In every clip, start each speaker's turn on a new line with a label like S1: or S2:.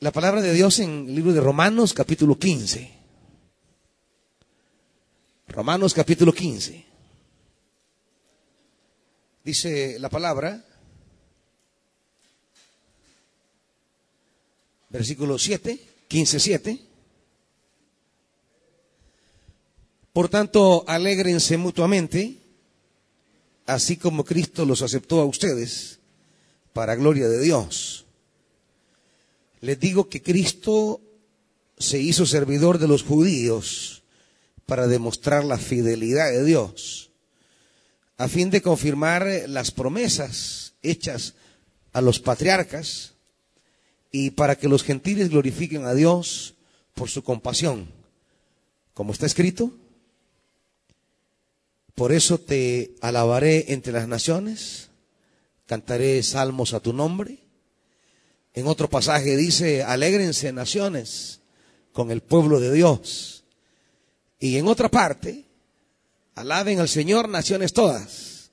S1: La palabra de Dios en el libro de Romanos capítulo 15. Romanos capítulo 15. Dice la palabra, versículo 7, 15, 7. Por tanto, alégrense mutuamente, así como Cristo los aceptó a ustedes, para gloria de Dios. Les digo que Cristo se hizo servidor de los judíos para demostrar la fidelidad de Dios, a fin de confirmar las promesas hechas a los patriarcas y para que los gentiles glorifiquen a Dios por su compasión. Como está escrito, por eso te alabaré entre las naciones, cantaré salmos a tu nombre. En otro pasaje dice, alégrense naciones con el pueblo de Dios. Y en otra parte, alaben al Señor naciones todas,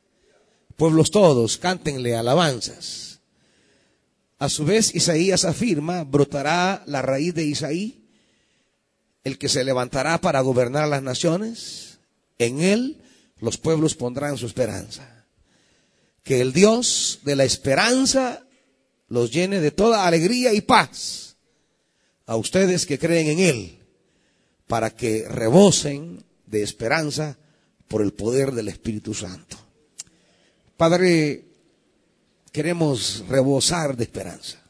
S1: pueblos todos, cántenle alabanzas. A su vez, Isaías afirma, brotará la raíz de Isaí, el que se levantará para gobernar las naciones. En él los pueblos pondrán su esperanza. Que el Dios de la esperanza los llene de toda alegría y paz a ustedes que creen en Él, para que rebosen de esperanza por el poder del Espíritu Santo. Padre, queremos rebosar de esperanza.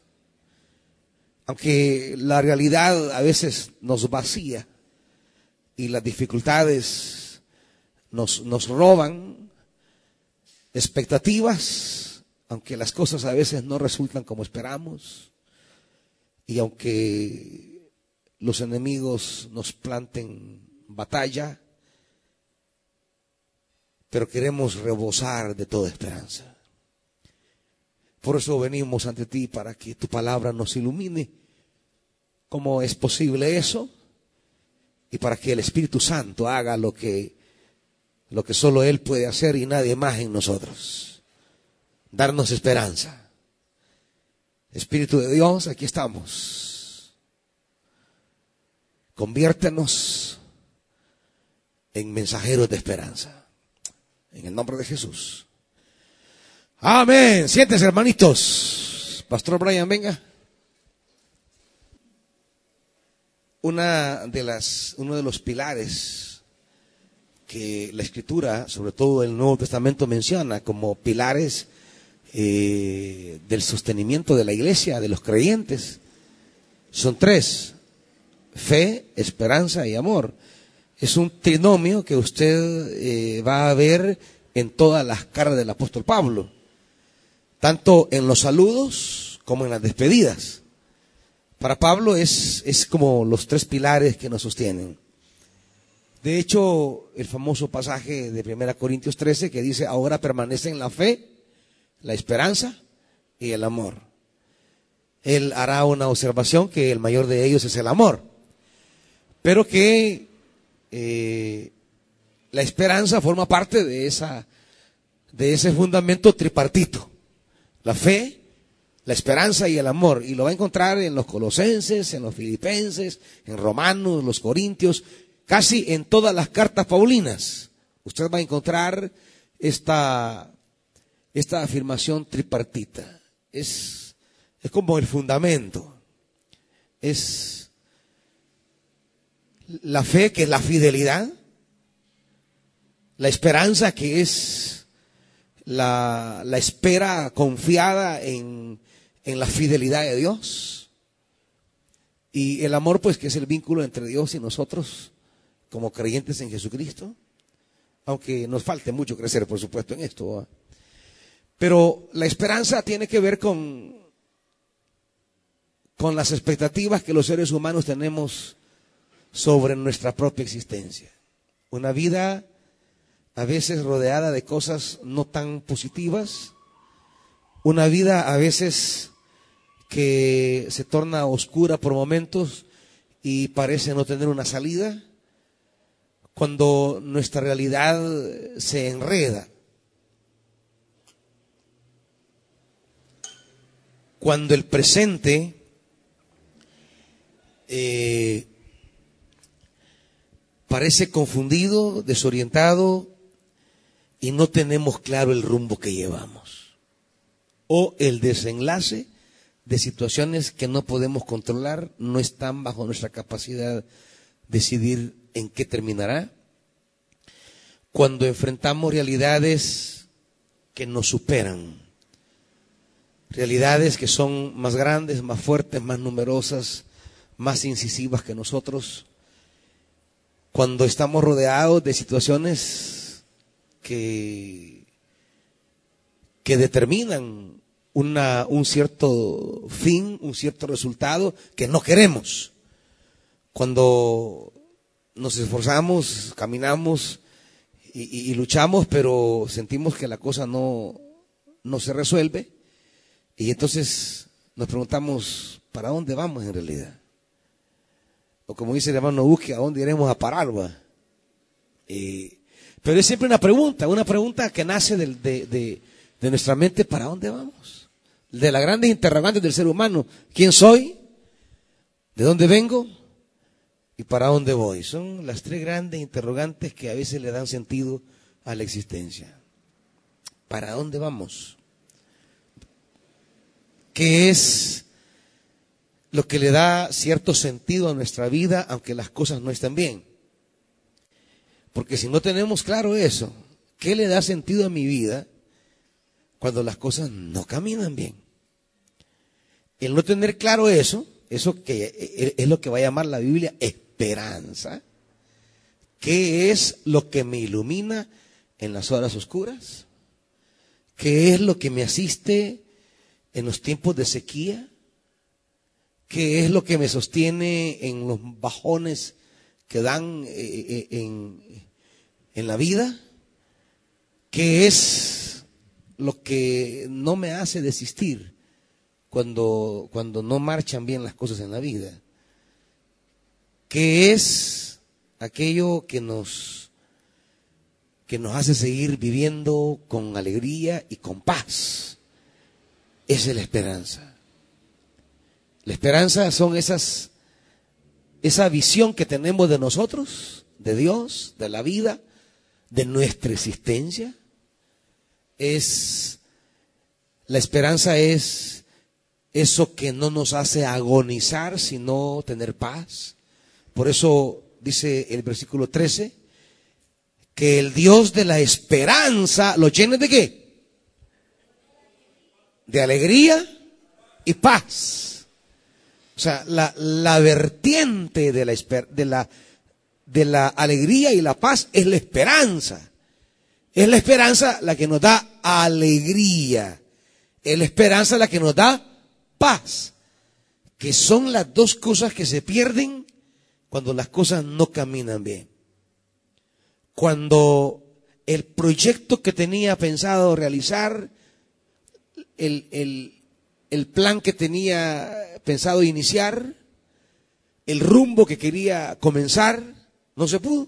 S1: Aunque la realidad a veces nos vacía y las dificultades nos, nos roban expectativas, aunque las cosas a veces no resultan como esperamos, y aunque los enemigos nos planten batalla, pero queremos rebosar de toda esperanza. Por eso venimos ante ti para que tu palabra nos ilumine cómo es posible eso y para que el Espíritu Santo haga lo que lo que solo él puede hacer y nadie más en nosotros. Darnos esperanza. Espíritu de Dios, aquí estamos. Conviértenos en mensajeros de esperanza. En el nombre de Jesús. Amén. Siéntese, hermanitos. Pastor Brian, venga. Una de las, uno de los pilares que la Escritura, sobre todo el Nuevo Testamento, menciona como pilares eh, del sostenimiento de la iglesia, de los creyentes, son tres: fe, esperanza y amor. Es un trinomio que usted eh, va a ver en todas las caras del apóstol Pablo tanto en los saludos como en las despedidas. Para Pablo es, es como los tres pilares que nos sostienen. De hecho, el famoso pasaje de 1 Corintios 13 que dice, ahora permanecen la fe, la esperanza y el amor. Él hará una observación que el mayor de ellos es el amor, pero que eh, la esperanza forma parte de, esa, de ese fundamento tripartito la fe, la esperanza y el amor. Y lo va a encontrar en los colosenses, en los filipenses, en romanos, los corintios, casi en todas las cartas paulinas. Usted va a encontrar esta, esta afirmación tripartita. Es, es como el fundamento. Es la fe que es la fidelidad, la esperanza que es la, la espera confiada en, en la fidelidad de Dios. Y el amor, pues, que es el vínculo entre Dios y nosotros como creyentes en Jesucristo. Aunque nos falte mucho crecer, por supuesto, en esto. Pero la esperanza tiene que ver con, con las expectativas que los seres humanos tenemos sobre nuestra propia existencia. Una vida a veces rodeada de cosas no tan positivas, una vida a veces que se torna oscura por momentos y parece no tener una salida, cuando nuestra realidad se enreda, cuando el presente eh, parece confundido, desorientado y no tenemos claro el rumbo que llevamos. O el desenlace de situaciones que no podemos controlar, no están bajo nuestra capacidad de decidir en qué terminará. Cuando enfrentamos realidades que nos superan, realidades que son más grandes, más fuertes, más numerosas, más incisivas que nosotros, cuando estamos rodeados de situaciones que, que determinan una, un cierto fin, un cierto resultado que no queremos. Cuando nos esforzamos, caminamos y, luchamos, pero sentimos que la cosa no, no se resuelve, y entonces nos preguntamos, ¿para dónde vamos en realidad? O como dice el hermano Busque, ¿a dónde iremos a parar? Va? pero es siempre una pregunta, una pregunta que nace de, de nuestra mente, ¿para dónde vamos? De las grandes interrogantes del ser humano, ¿quién soy? ¿De dónde vengo? ¿Y para dónde voy? Son las tres grandes interrogantes que a veces le dan sentido a la existencia. ¿Para dónde vamos? ¿Qué es lo que le da cierto sentido a nuestra vida aunque las cosas no estén bien? Porque si no tenemos claro eso, ¿qué le da sentido a mi vida cuando las cosas no caminan bien? El no tener claro eso, eso que es lo que va a llamar la Biblia esperanza, ¿qué es lo que me ilumina en las horas oscuras? ¿Qué es lo que me asiste en los tiempos de sequía? ¿Qué es lo que me sostiene en los bajones que dan eh, eh, en, en la vida? ¿Qué es lo que no me hace desistir cuando, cuando no marchan bien las cosas en la vida? ¿Qué es aquello que nos, que nos hace seguir viviendo con alegría y con paz? Es la esperanza. La esperanza son esas, esa visión que tenemos de nosotros, de Dios, de la vida, de nuestra existencia. Es, la esperanza es eso que no nos hace agonizar, sino tener paz. Por eso dice el versículo 13, que el Dios de la esperanza lo llene de qué? De alegría y paz. O sea, la, la vertiente de la, de, la, de la alegría y la paz es la esperanza. Es la esperanza la que nos da alegría. Es la esperanza la que nos da paz. Que son las dos cosas que se pierden cuando las cosas no caminan bien. Cuando el proyecto que tenía pensado realizar, el, el, el plan que tenía pensado iniciar, el rumbo que quería comenzar, no se pudo.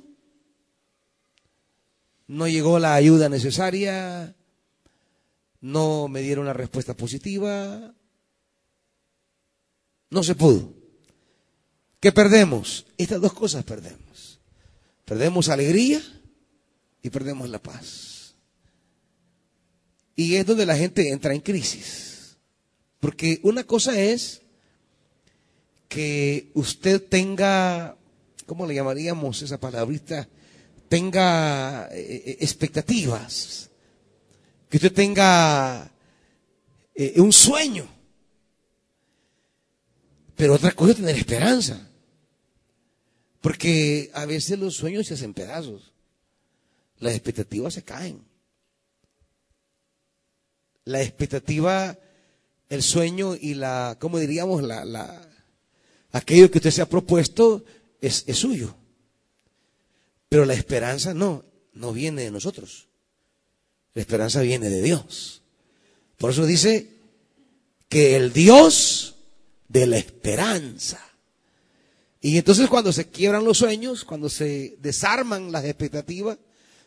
S1: No llegó la ayuda necesaria, no me dieron la respuesta positiva, no se pudo. ¿Qué perdemos? Estas dos cosas perdemos. Perdemos alegría y perdemos la paz. Y es donde la gente entra en crisis. Porque una cosa es que usted tenga, ¿cómo le llamaríamos esa palabrita? Tenga eh, eh, expectativas. Que usted tenga eh, un sueño. Pero otra cosa es tener esperanza. Porque a veces los sueños se hacen pedazos. Las expectativas se caen. La expectativa, el sueño y la, ¿cómo diríamos? La, la, aquello que usted se ha propuesto es, es suyo. Pero la esperanza no, no viene de nosotros. La esperanza viene de Dios. Por eso dice que el Dios de la esperanza y entonces cuando se quiebran los sueños, cuando se desarman las expectativas,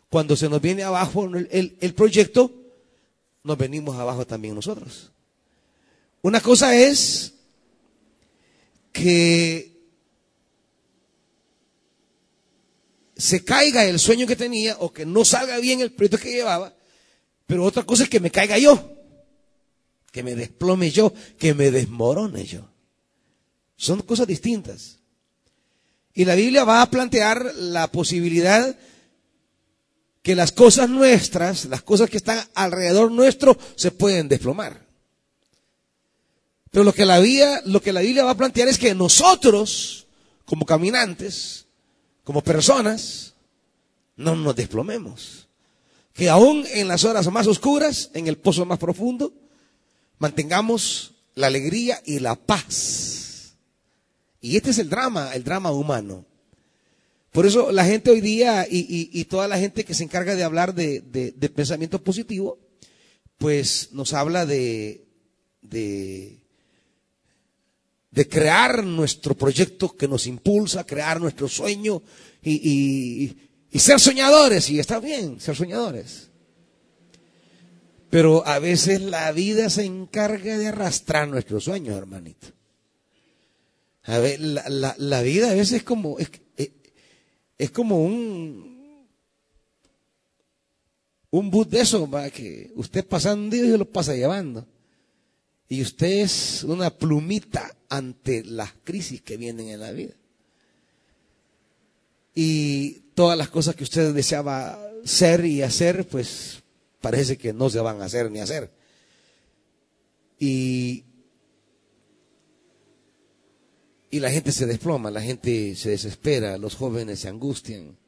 S1: cuando se nos viene abajo el, el, proyecto, nos venimos abajo también nosotros. Una cosa es que se caiga el sueño que tenía o que no salga bien el proyecto que llevaba, pero otra cosa es que me caiga yo, que me desplome yo, que me desmorone yo. Son cosas distintas. Y la Biblia va a plantear la posibilidad que las cosas nuestras, las cosas que están alrededor nuestro, se pueden desplomar. Pero lo que la Biblia, lo que la Biblia va a plantear es que nosotros, como caminantes, como personas, no nos desplomemos. Que aún en las horas más oscuras, en el pozo más profundo, mantengamos la alegría y la paz. Y este es el drama, el drama humano. Por eso la gente hoy día y, toda la gente que se encarga de hablar de, pensamiento positivo, pues nos habla de, de, de, crear nuestro proyecto que nos impulsa, crear nuestro sueño y, y ser soñadores. Y está bien, ser soñadores. Pero a veces la vida se encarga de arrastrar nuestros sueños, hermanito. A ver, la, la, vida a veces es como, es, como un, un bus de eso, que usted pasando y lo pasa llevando. Y usted es una plumita ante las crisis que vienen en la vida. Y todas las cosas que usted deseaba ser y hacer, pues parece que no se van a hacer ni hacer. Y, y la gente se desploma, la gente se desespera, los jóvenes se angustian,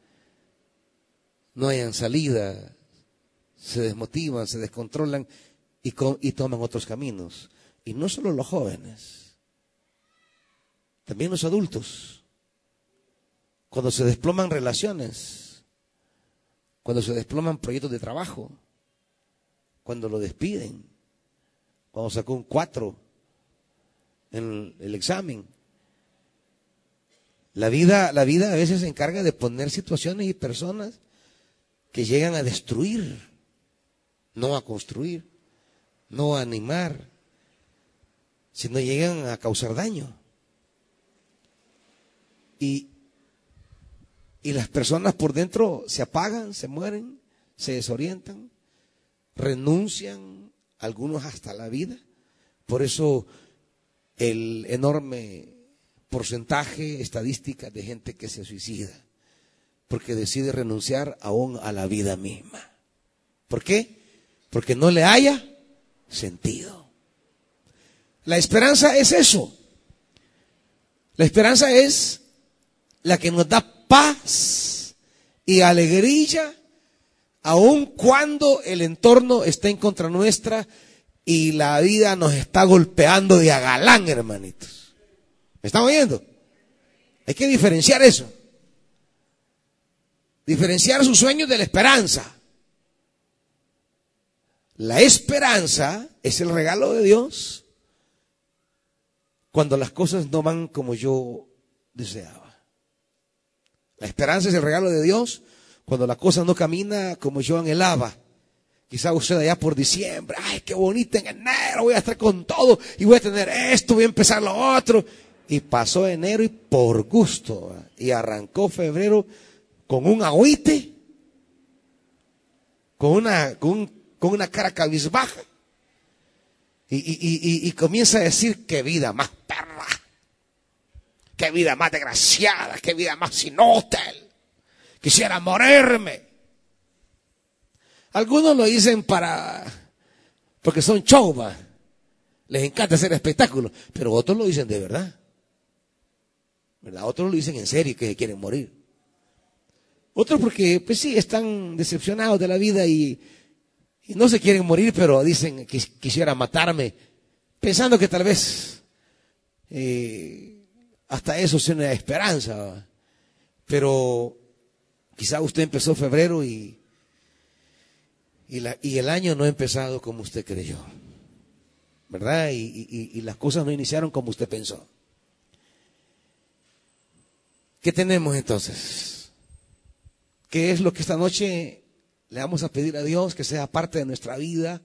S1: no hayan salida, se desmotivan, se descontrolan y, toman otros caminos. Y no solo los jóvenes, también los adultos. Cuando se desploman relaciones, cuando se desploman proyectos de trabajo, cuando lo despiden, cuando sacó un 4 en el examen. La vida, la vida a veces se encarga de poner situaciones y personas que llegan a destruir, no a construir, no a animar, sino llegan a causar daño. Y, y las personas por dentro se apagan, se mueren, se desorientan renuncian algunos hasta la vida. Por eso el enorme porcentaje estadística de gente que se suicida, porque decide renunciar aún a la vida misma. ¿Por qué? Porque no le haya sentido. La esperanza es eso. La esperanza es la que nos da paz y alegría aun cuando el entorno está en contra nuestra y la vida nos está golpeando de agalán, hermanitos. ¿Me están oyendo? Hay que diferenciar eso. Diferenciar sus sueños de la esperanza. La esperanza es el regalo de Dios cuando las cosas no van como yo deseaba. La esperanza es el regalo de Dios cuando la cosa no camina como yo anhelaba. Quizá usted allá por diciembre, ay, qué bonito en enero, voy a estar con todo y voy a tener esto, voy a empezar lo otro. Y pasó enero y por gusto. Y arrancó febrero con un agüite, con una, con, una cara cabizbaja. Y, y, y, comienza a decir, qué vida más perra, qué vida más desgraciada, qué vida más inútil quisiera morirme. Algunos lo dicen para, porque son chova, les encanta hacer espectáculos, pero otros lo dicen de verdad. ¿Verdad? Otros lo dicen en serio que quieren morir. Otros porque, pues sí, están decepcionados de la vida y, no se quieren morir, pero dicen que quisiera matarme, pensando que tal vez eh, hasta eso sea una esperanza. Pero Quizá usted empezó febrero y, y, el año no ha empezado como usted creyó. ¿Verdad? Y, y las cosas no iniciaron como usted pensó. ¿Qué tenemos entonces? ¿Qué es lo que esta noche le vamos a pedir a Dios que sea parte de nuestra vida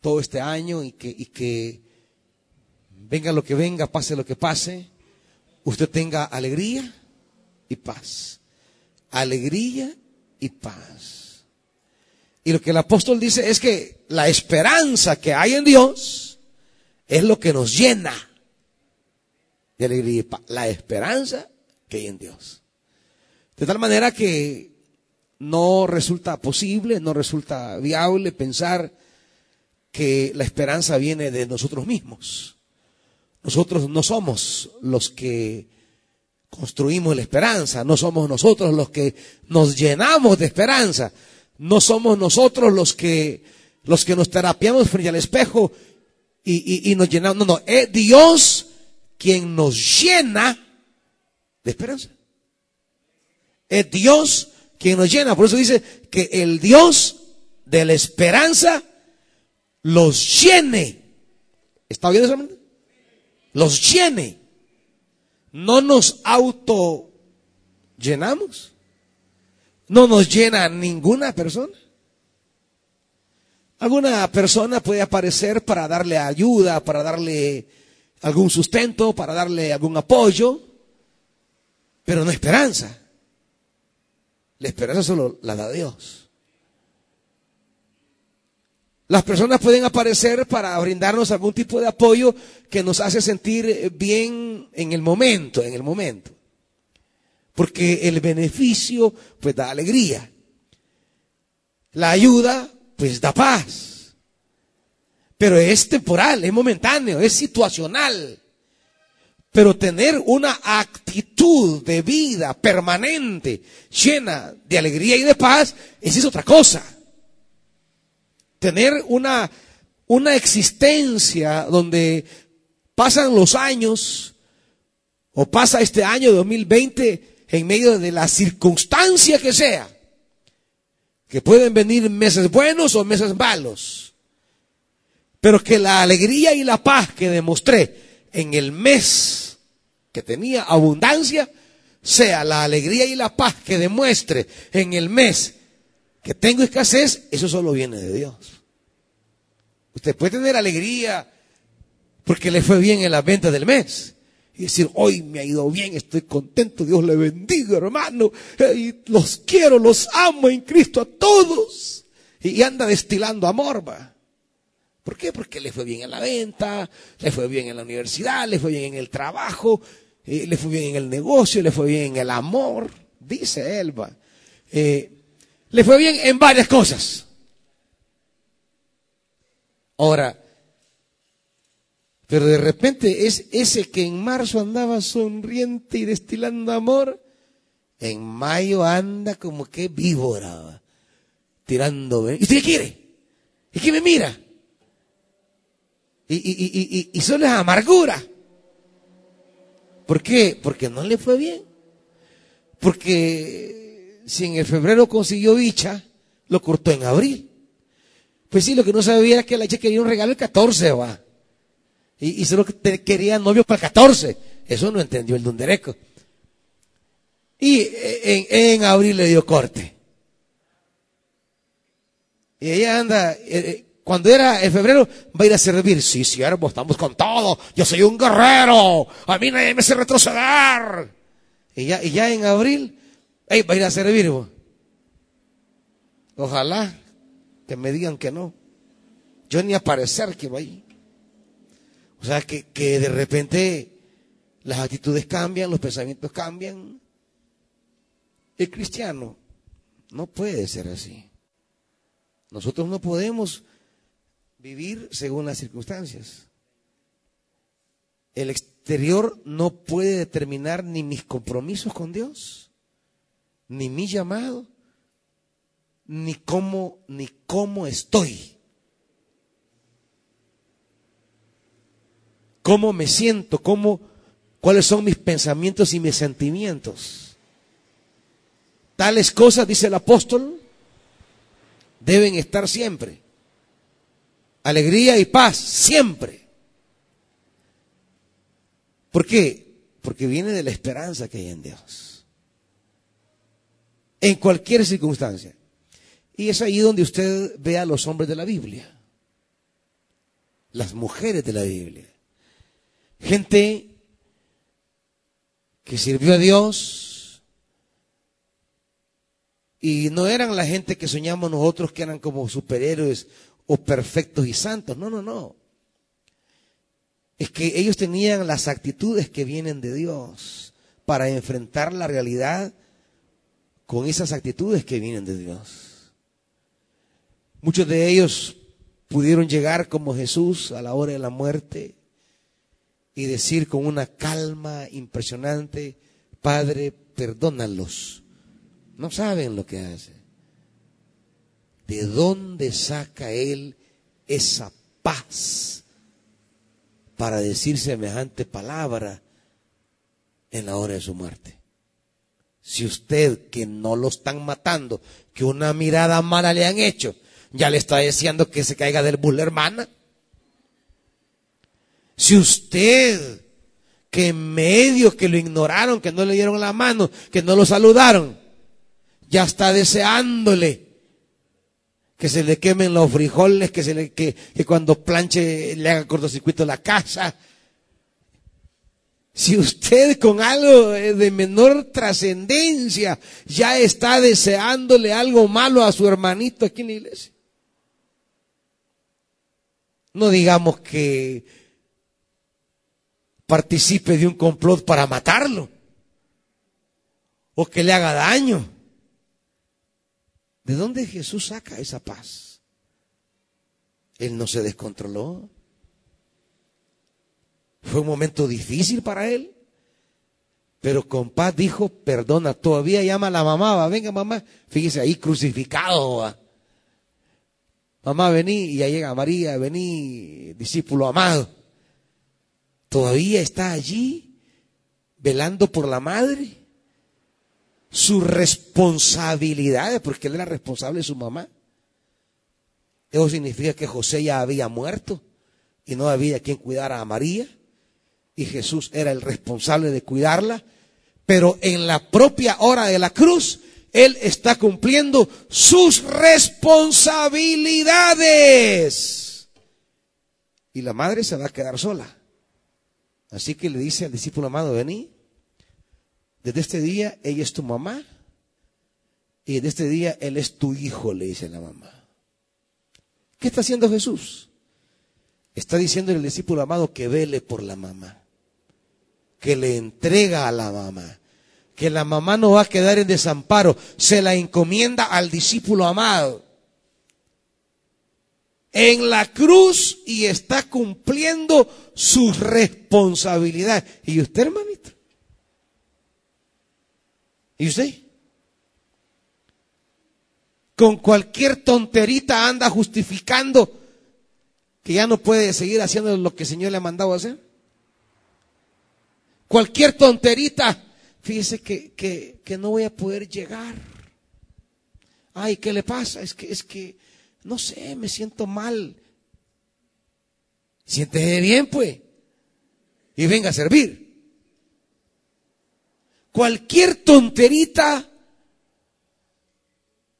S1: todo este año y que, venga lo que venga, pase lo que pase, usted tenga alegría y paz alegría y paz. Y lo que el apóstol dice es que la esperanza que hay en Dios es lo que nos llena de alegría y paz. La esperanza que hay en Dios. De tal manera que no resulta posible, no resulta viable pensar que la esperanza viene de nosotros mismos. Nosotros no somos los que construimos la esperanza, no somos nosotros los que nos llenamos de esperanza, no somos nosotros los que, los que nos terapiamos frente al espejo y, y nos llenamos, no, no, es Dios quien nos llena de esperanza. Es Dios quien nos llena, por eso dice que el Dios de la esperanza los llene. ¿Está bien eso? Los llene. No nos auto llenamos. No nos llena ninguna persona. Alguna persona puede aparecer para darle ayuda, para darle algún sustento, para darle algún apoyo, pero no esperanza. La esperanza solo la da Dios. Las personas pueden aparecer para brindarnos algún tipo de apoyo que nos hace sentir bien en el momento, en el momento. Porque el beneficio pues da alegría. La ayuda pues da paz. Pero es temporal, es momentáneo, es situacional. Pero tener una actitud de vida permanente, llena de alegría y de paz, esa es otra cosa. Tener una, una existencia donde pasan los años o pasa este año 2020 en medio de la circunstancia que sea, que pueden venir meses buenos o meses malos, pero que la alegría y la paz que demostré en el mes que tenía abundancia, sea la alegría y la paz que demuestre en el mes que tengo escasez, eso solo viene de Dios. Usted puede tener alegría porque le fue bien en la venta del mes. Y decir, hoy me ha ido bien, estoy contento, Dios le bendiga, hermano. Y los quiero, los amo en Cristo a todos. Y anda destilando amor, va. ¿Por qué? Porque le fue bien en la venta, le fue bien en la universidad, le fue bien en el trabajo, eh, le fue bien en el negocio, le fue bien en el amor, dice él, va. Eh, le fue bien en varias cosas. Ahora, pero de repente es ese que en marzo andaba sonriente y destilando amor, en mayo anda como que víbora, tirando. ¿Y usted qué quiere? ¿Y qué me mira? Y, y, y, y, solo es amargura. ¿Por qué? Porque no le fue bien. Porque si en el febrero consiguió bicha, lo cortó en abril. Pues sí, lo que no sabía era que la chica quería un regalo el 14, va. Y, y solo quería novio para el 14. Eso no entendió el dundereco. Y en, en abril le dio corte. Y ella anda, eh, eh, cuando era en febrero, va a ir a servir. Sí, siervo, estamos con todo. Yo soy un guerrero. A mí nadie me hace retroceder. Y ya, y ya en abril, hey, va a ir a servir. Ojalá que me digan que no. Yo ni aparecer que ahí. O sea, que, que de repente las actitudes cambian, los pensamientos cambian. El cristiano no puede ser así. Nosotros no podemos vivir según las circunstancias. El exterior no puede determinar ni mis compromisos con Dios, ni mi llamado, ni cómo, ni cómo estoy. Cómo me siento, cómo, cuáles son mis pensamientos y mis sentimientos. Tales cosas, dice el apóstol, deben estar siempre. Alegría y paz, siempre. ¿Por qué? Porque viene de la esperanza que hay en Dios. En cualquier circunstancia. Y es ahí donde usted ve a los hombres de la Biblia, las mujeres de la Biblia. Gente que sirvió a Dios, Y no eran la gente que soñamos nosotros que eran como superhéroes o perfectos y santos. No, no, no. Es que ellos tenían las actitudes que vienen de Dios para enfrentar la realidad con esas actitudes que vienen de Dios. Muchos de ellos pudieron llegar como Jesús a la hora de la muerte y decir con una calma impresionante, Padre, perdónalos. No saben lo que hace. ¿De dónde saca Él esa paz para decir semejante palabra en la hora de su muerte? Si usted que no lo están matando, que una mirada mala le han hecho, ya le está diciendo que se caiga del bus hermana. Si usted, que en medio que lo ignoraron, que no le dieron la mano, que no lo saludaron, ya está deseándole que se le quemen los frijoles, que se le, que, cuando planche le haga cortocircuito la casa. Si usted con algo de menor trascendencia ya está deseándole algo malo a su hermanito aquí en la iglesia. No digamos que participe de un complot para matarlo o que le haga daño. ¿De dónde Jesús saca esa paz? Él no se descontroló. Fue un momento difícil para él. Pero con paz dijo, perdona, todavía llama a la mamá, va, venga mamá, fíjese ahí crucificado. Mamá, vení, y ya llega María, vení, discípulo amado todavía está allí velando por la madre. Su responsabilidad, porque él era responsable de su mamá. Eso significa que José ya había muerto y no había quien cuidara a María. Y Jesús era el responsable de cuidarla. Pero en la propia hora de la cruz, Él está cumpliendo sus responsabilidades. Y la madre se va a quedar sola. Así que le dice al discípulo amado, vení, desde este día ella es tu mamá y desde este día él es tu hijo, le dice la mamá. ¿Qué está haciendo Jesús? Está diciendo el discípulo amado que vele por la mamá, que le entrega a la mamá, que la mamá no va a quedar en desamparo, se la encomienda al discípulo amado en la cruz y está cumpliendo sus responsabilidades. ¿Y usted, hermanito? ¿Y usted? Con cualquier tonterita anda justificando que ya no puede seguir haciendo lo que el Señor le ha mandado hacer. Cualquier tonterita, fíjese que, que, que no voy a poder llegar. Ay, ¿qué le pasa? Es que, es que, no sé, me siento mal. Siéntese bien, pues. Y venga a servir. Cualquier tonterita,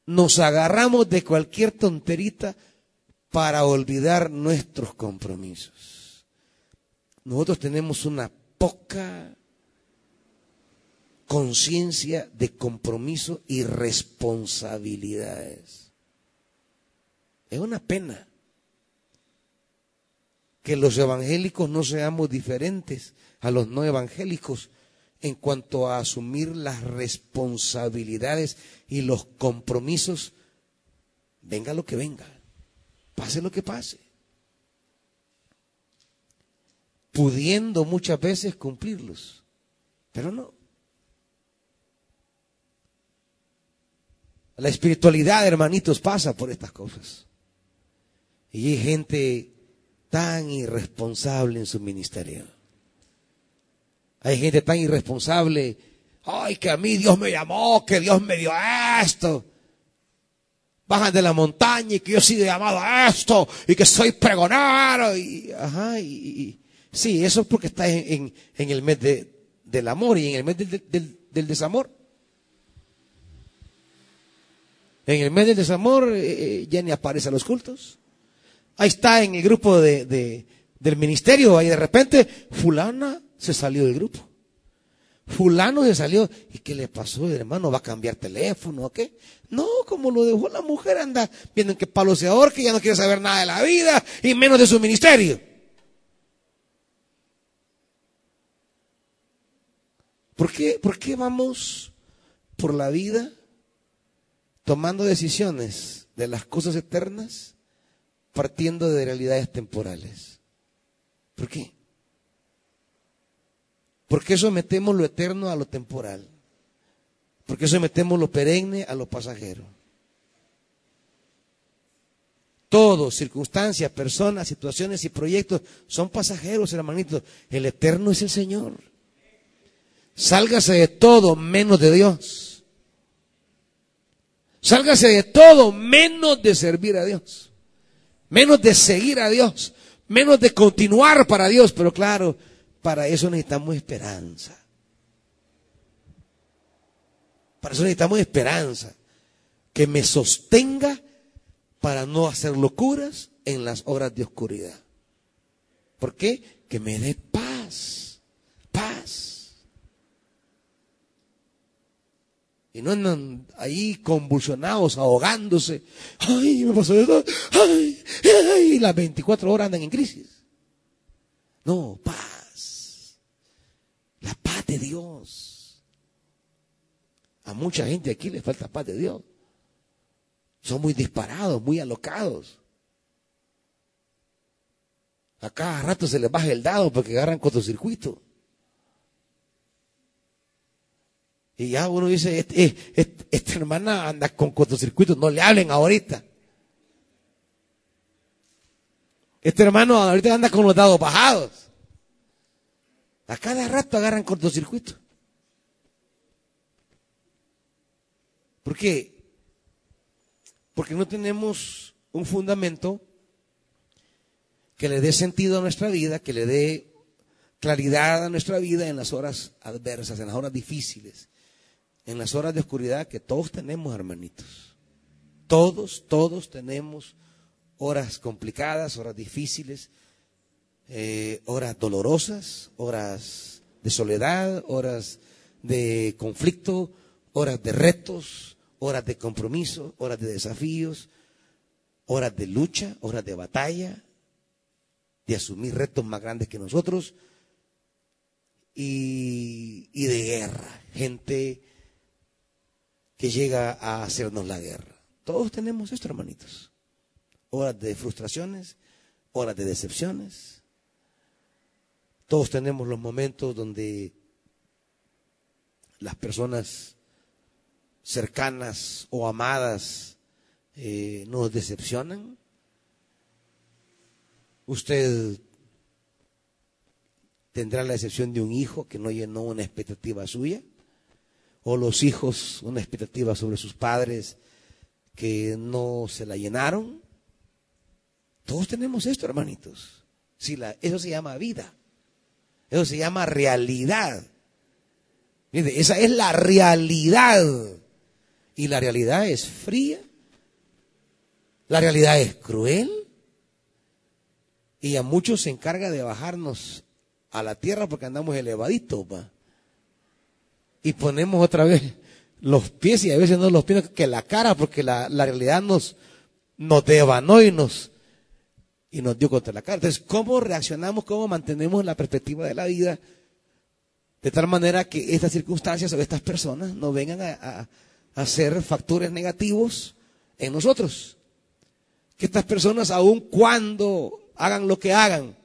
S1: nos agarramos de cualquier tonterita para olvidar nuestros compromisos. Nosotros tenemos una poca conciencia de compromiso y responsabilidades. Es una pena que los evangélicos no seamos diferentes a los no evangélicos en cuanto a asumir las responsabilidades y los compromisos, venga lo que venga, pase lo que pase, pudiendo muchas veces cumplirlos, pero no. La espiritualidad, hermanitos, pasa por estas cosas. Y hay gente tan irresponsable en su ministerio. Hay gente tan irresponsable. Ay, que a mí Dios me llamó, que Dios me dio esto. Bajan de la montaña y que yo he sido llamado a esto y que soy pregonero. Y, ajá, y, sí, eso es porque está en, el mes del amor y en el mes del, desamor. En el mes del desamor eh, ya ni aparece a los cultos ahí está en el grupo de, del ministerio, ahí de repente, fulana se salió del grupo. Fulano se salió. ¿Y qué le pasó, hermano? ¿Va a cambiar teléfono o qué? No, como lo dejó la mujer, anda viendo que palo se ahorque, ya no quiere saber nada de la vida y menos de su ministerio. ¿Por qué, ¿Por qué vamos por la vida tomando decisiones de las cosas eternas partiendo de realidades temporales? ¿Por qué? ¿Por qué sometemos lo eterno a lo temporal? ¿Por qué sometemos lo perenne a lo pasajero? Todo, circunstancias, personas, situaciones y proyectos son pasajeros, hermanitos. El eterno es el Señor. Sálgase de todo menos de Dios. Sálgase de todo menos de servir a Dios. Menos de seguir a Dios. Menos de continuar para Dios. Pero claro, para eso necesitamos esperanza. Para eso necesitamos esperanza. Que me sostenga para no hacer locuras en las horas de oscuridad. ¿Por qué? Que me dé paz. Paz. Y no andan ahí convulsionados, ahogándose. Ay, me pasó esto. Ay, ay, las 24 horas andan en crisis. No, paz. La paz de Dios. A mucha gente aquí le falta paz de Dios. Son muy disparados, muy alocados. A cada rato se les baja el dado porque agarran cortocircuito. Y ya uno dice, este, este, esta hermana anda con cortocircuito, no le hablen ahorita. Este hermano ahorita anda con los dados bajados. A cada rato agarran cortocircuito. ¿Por qué? Porque no tenemos un fundamento que le dé sentido a nuestra vida, que le dé claridad a nuestra vida en las horas adversas, en las horas difíciles, en las horas de oscuridad que todos tenemos, hermanitos. Todos, todos tenemos horas complicadas, horas difíciles, eh, horas dolorosas, horas de soledad, horas de conflicto, horas de retos, horas de compromiso, horas de desafíos, horas de lucha, horas de batalla, de asumir retos más grandes que nosotros y, de guerra, gente que llega a hacernos la guerra. Todos tenemos esto, hermanitos. Horas de frustraciones, horas de decepciones. Todos tenemos los momentos donde las personas cercanas o amadas eh, nos decepcionan? ¿Usted tendrá la decepción de un hijo que no llenó una expectativa suya? ¿O los hijos una expectativa sobre sus padres que no se la llenaron? Todos tenemos esto, hermanitos. Si la, eso se llama vida. Eso se llama realidad. esa es la realidad. Y la realidad es fría. La realidad es cruel. Y a muchos se encarga de bajarnos a la tierra porque andamos elevaditos, Y ponemos otra vez los pies y a veces no los pies que la cara porque la, realidad nos, nos devanó y nos, y nos dio contra la cara. Entonces, ¿cómo reaccionamos? ¿Cómo mantenemos la perspectiva de la vida? De tal manera que estas circunstancias o estas personas no vengan a hacer factores negativos en nosotros. Que estas personas, aun cuando hagan lo que hagan,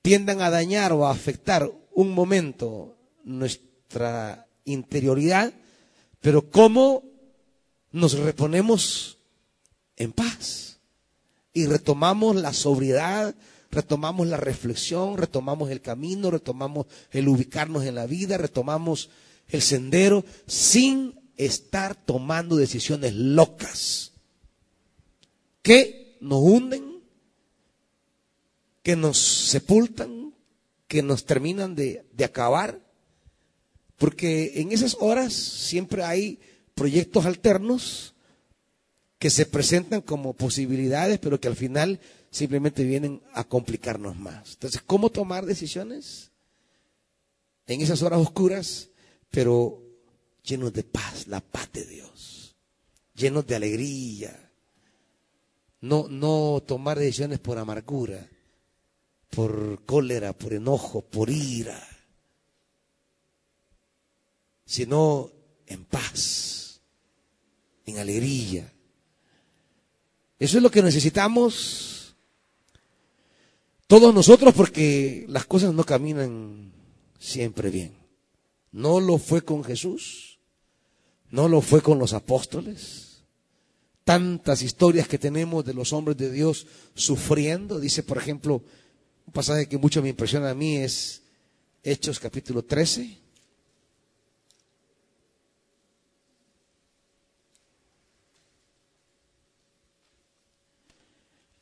S1: tiendan a dañar o a afectar un momento nuestra interioridad, pero cómo nos reponemos en paz y retomamos la sobriedad, retomamos la reflexión, retomamos el camino, retomamos el ubicarnos en la vida, retomamos el sendero sin estar tomando decisiones locas que nos hunden, que nos sepultan, que nos terminan de, acabar, porque en esas horas siempre hay proyectos alternos que se presentan como posibilidades, pero que al final simplemente vienen a complicarnos más. Entonces, ¿cómo tomar decisiones? En esas horas oscuras pero llenos de paz, la paz de Dios, llenos de alegría. No, no tomar decisiones por amargura, por cólera, por enojo, por ira, sino en paz, en alegría. Eso es lo que necesitamos todos nosotros porque las cosas no caminan siempre bien. No lo fue con Jesús, no lo fue con los apóstoles. Tantas historias que tenemos de los hombres de Dios sufriendo. Dice, por ejemplo, un pasaje que mucho me impresiona a mí es Hechos capítulo 13.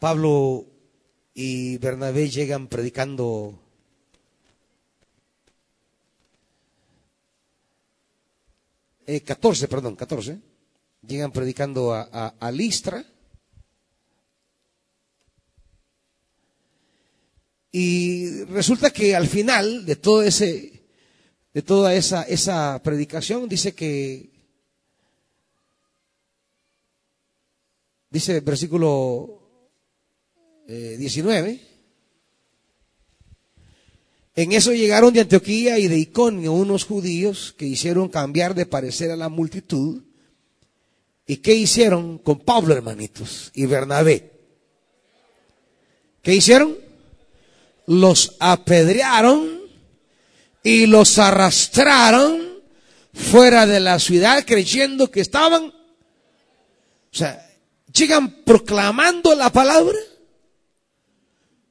S1: Pablo y Bernabé llegan predicando eh, 14, perdón, 14. Llegan predicando a, a, a Listra. Y resulta que al final de todo ese, de toda esa, esa predicación, dice que, dice el versículo 19. Eh, en eso llegaron de Antioquía y de Iconio unos judíos que hicieron cambiar de parecer a la multitud. ¿Y qué hicieron con Pablo, hermanitos? Y Bernabé. ¿Qué hicieron? Los apedrearon y los arrastraron fuera de la ciudad creyendo que estaban, o sea, llegan proclamando la palabra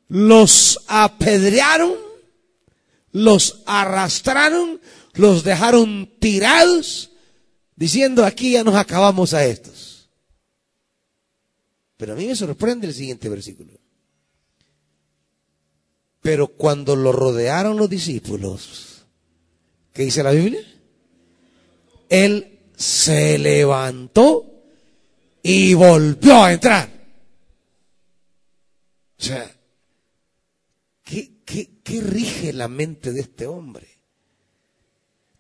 S1: los apedrearon, los arrastraron, los dejaron tirados, diciendo aquí ya nos acabamos a estos. Pero a mí me sorprende el siguiente versículo. Pero cuando lo rodearon los discípulos, ¿qué dice la Biblia? Él se levantó y volvió a entrar. O sea, ¿Qué, rige la mente de este hombre?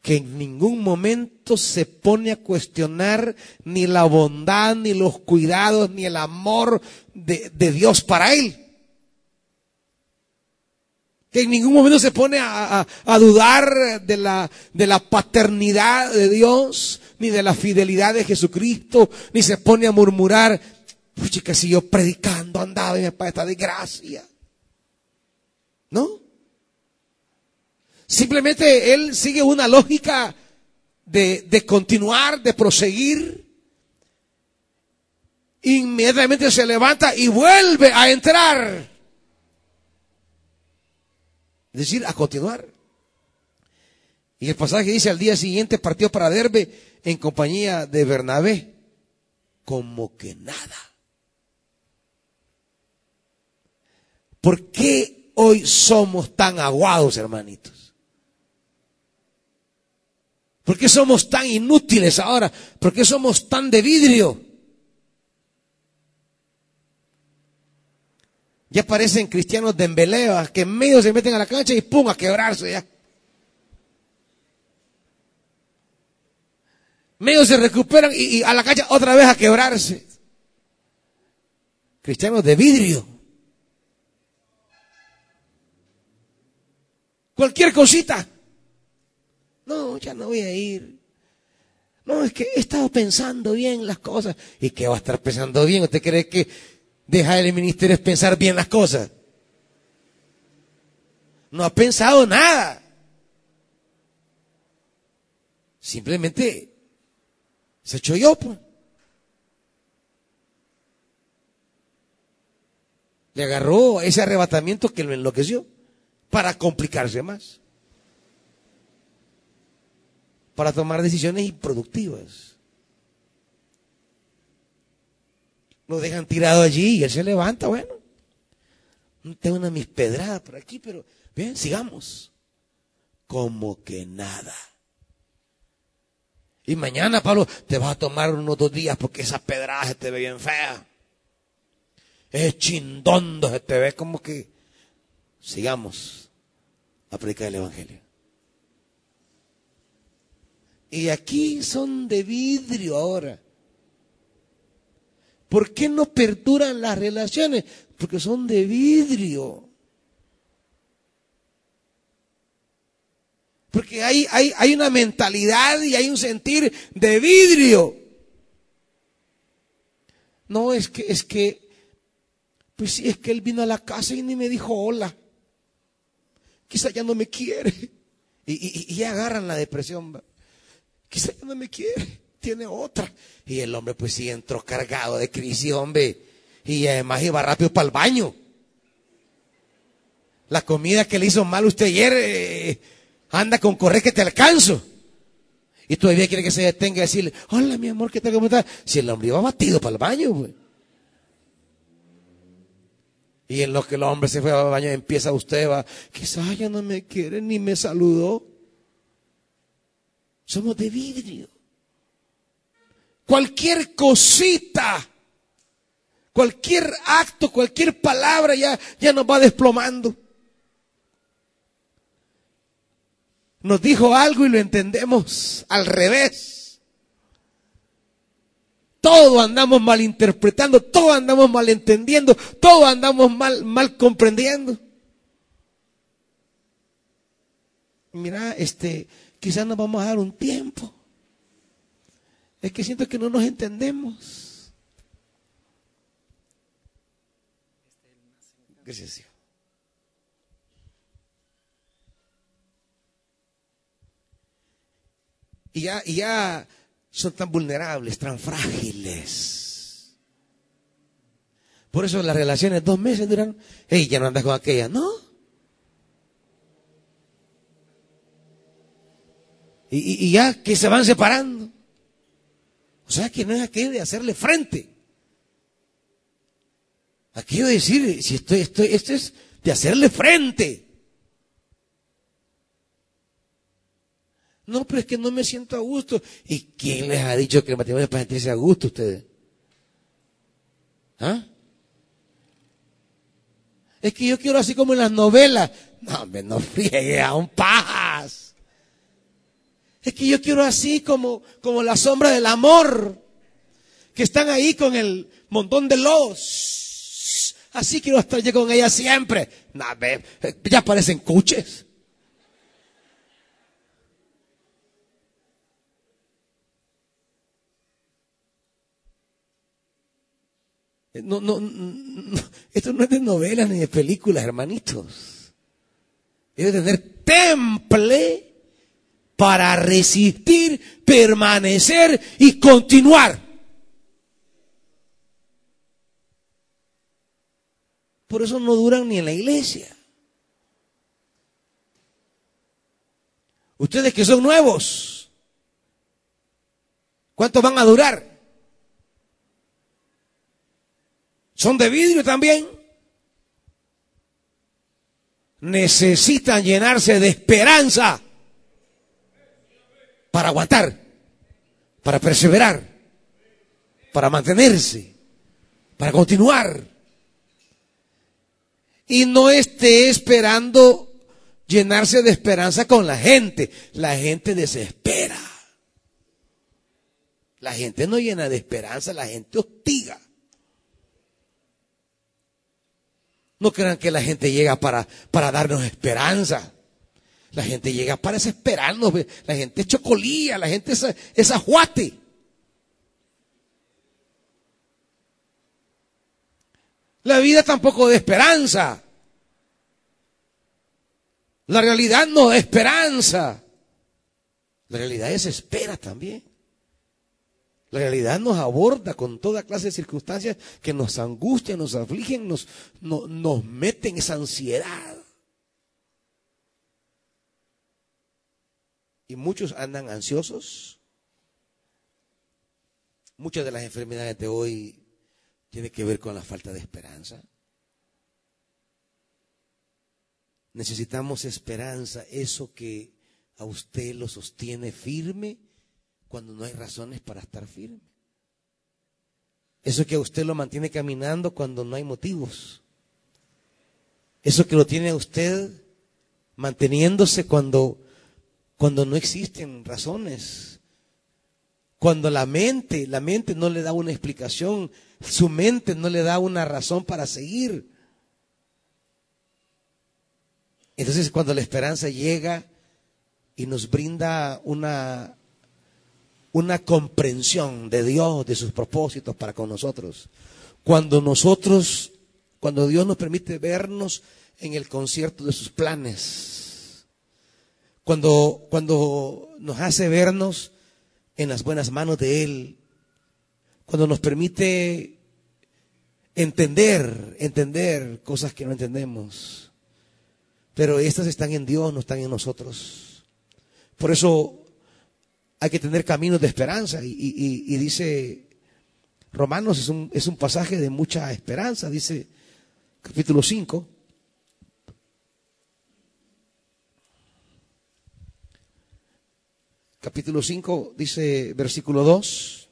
S1: Que en ningún momento se pone a cuestionar ni la bondad, ni los cuidados, ni el amor de, Dios para él. Que en ningún momento se pone a, dudar de la, de la paternidad de Dios, ni de la fidelidad de Jesucristo, ni se pone a murmurar, pucha, que yo predicando andaba y me pasa esta desgracia. ¿No? Simplemente él sigue una lógica de, de continuar, de proseguir. Inmediatamente se levanta y vuelve a entrar. Es decir, a continuar. Y el pasaje dice, al día siguiente partió para Derbe en compañía de Bernabé, como que nada. ¿Por qué hoy somos tan aguados, hermanitos? ¿Por qué somos tan inútiles ahora? ¿Por qué somos tan de vidrio? Ya parecen cristianos de embelea, que en medio se meten a la cancha y pum, a quebrarse ya. Medio se recuperan y a la cancha otra vez a quebrarse. Cristianos de vidrio. Cualquier cosita. No, ya no voy a ir. No, es que he estado pensando bien las cosas. ¿Y qué va a estar pensando bien? ¿Usted cree que dejar el ministerio es pensar bien las cosas? No ha pensado nada. Simplemente se echó yo. Pues. Le agarró ese arrebatamiento que lo enloqueció para complicarse más para tomar decisiones improductivas. Lo dejan tirado allí y él se levanta, bueno. Tengo una mis pedradas por aquí, pero bien, sigamos. Como que nada. Y mañana, Pablo, te vas a tomar unos dos días porque esa pedrada te ve bien fea. Es chindondo, se te ve como que sigamos a predicar el Evangelio. Y aquí son de vidrio ahora. ¿Por qué no perduran las relaciones? Porque son de vidrio. Porque hay, hay, hay una mentalidad y hay un sentir de vidrio. No, es que, es que, pues sí, es que él vino a la casa y ni me dijo hola. Quizá ya no me quiere. Y, y, y agarran la depresión. Quizá ya no me quiere, tiene otra. Y el hombre pues sí entró cargado de crisis, hombre. Y además iba rápido para el baño. La comida que le hizo mal usted ayer, eh, anda con correr que te alcanzo. Y todavía quiere que se detenga y decirle, hola mi amor, ¿qué tal? ¿Cómo estás? Si el hombre iba batido para el baño, pues. Y en lo que el hombre se fue al baño empieza usted, va, quizás ya no me quiere ni me saludó. Somos de vidrio. Cualquier cosita, cualquier acto, cualquier palabra ya, ya nos va desplomando. Nos dijo algo y lo entendemos al revés. Todo andamos malinterpretando, todo andamos malentendiendo, todo andamos mal, mal comprendiendo. Mira, este, quizás nos vamos a dar un tiempo. Es que siento que no nos entendemos. Gracias. Y ya, y ya son tan vulnerables, tan frágiles. Por eso las relaciones dos meses duran, hey, ya no andas con aquella, ¿no? Y, y, ya que se van separando. O sea que no es aquello de hacerle frente. Aquello de decir, si estoy, estoy, esto es de hacerle frente. No, pero es que no me siento a gusto. ¿Y quién les ha dicho que el matrimonio es para sentirse a gusto ustedes? ¿Ah? Es que yo quiero así como en las novelas. No, me no friegue a un pajas. Es que yo quiero así como, como la sombra del amor. Que están ahí con el montón de los. Así quiero estar yo con ella siempre. No, ya parecen cuches. No, no, no, esto no es de novelas ni de películas, hermanitos. Es de tener temple para resistir, permanecer y continuar. Por eso no duran ni en la iglesia. Ustedes que son nuevos, ¿cuántos van a durar? son de vidrio también. Necesitan llenarse de esperanza para aguantar, para perseverar, para mantenerse, para continuar. Y no esté esperando llenarse de esperanza con la gente. La gente desespera. La gente no llena de esperanza, la gente hostiga. No crean que la gente llega para, para darnos esperanza. La gente llega para desesperarnos. La gente es chocolía, la gente es, es ajuate. La vida tampoco de esperanza. La realidad no es esperanza. La realidad es espera también. La realidad nos aborda con toda clase de circunstancias que nos angustian, nos afligen, nos, nos meten esa ansiedad. Y muchos andan ansiosos. Muchas de las enfermedades de hoy tienen que ver con la falta de esperanza. Necesitamos esperanza, eso que a usted lo sostiene firme cuando no hay razones para estar firme. Eso que a usted lo mantiene caminando cuando no hay motivos. Eso que lo tiene a usted manteniéndose cuando, cuando no existen razones. Cuando la mente, la mente no le da una explicación, su mente no le da una razón para seguir. Entonces cuando la esperanza llega y nos brinda una, una comprensión de Dios, de sus propósitos para con nosotros, cuando nosotros, cuando Dios nos permite vernos en el concierto de sus planes, cuando, cuando nos hace vernos en las buenas manos de Él, cuando nos permite entender, entender cosas que no entendemos. Pero estas están en Dios, no están en nosotros. Por eso hay que tener caminos de esperanza. Y, dice, Romanos es un, es un pasaje de mucha esperanza, dice capítulo 5. Capítulo 5 dice versículo 2.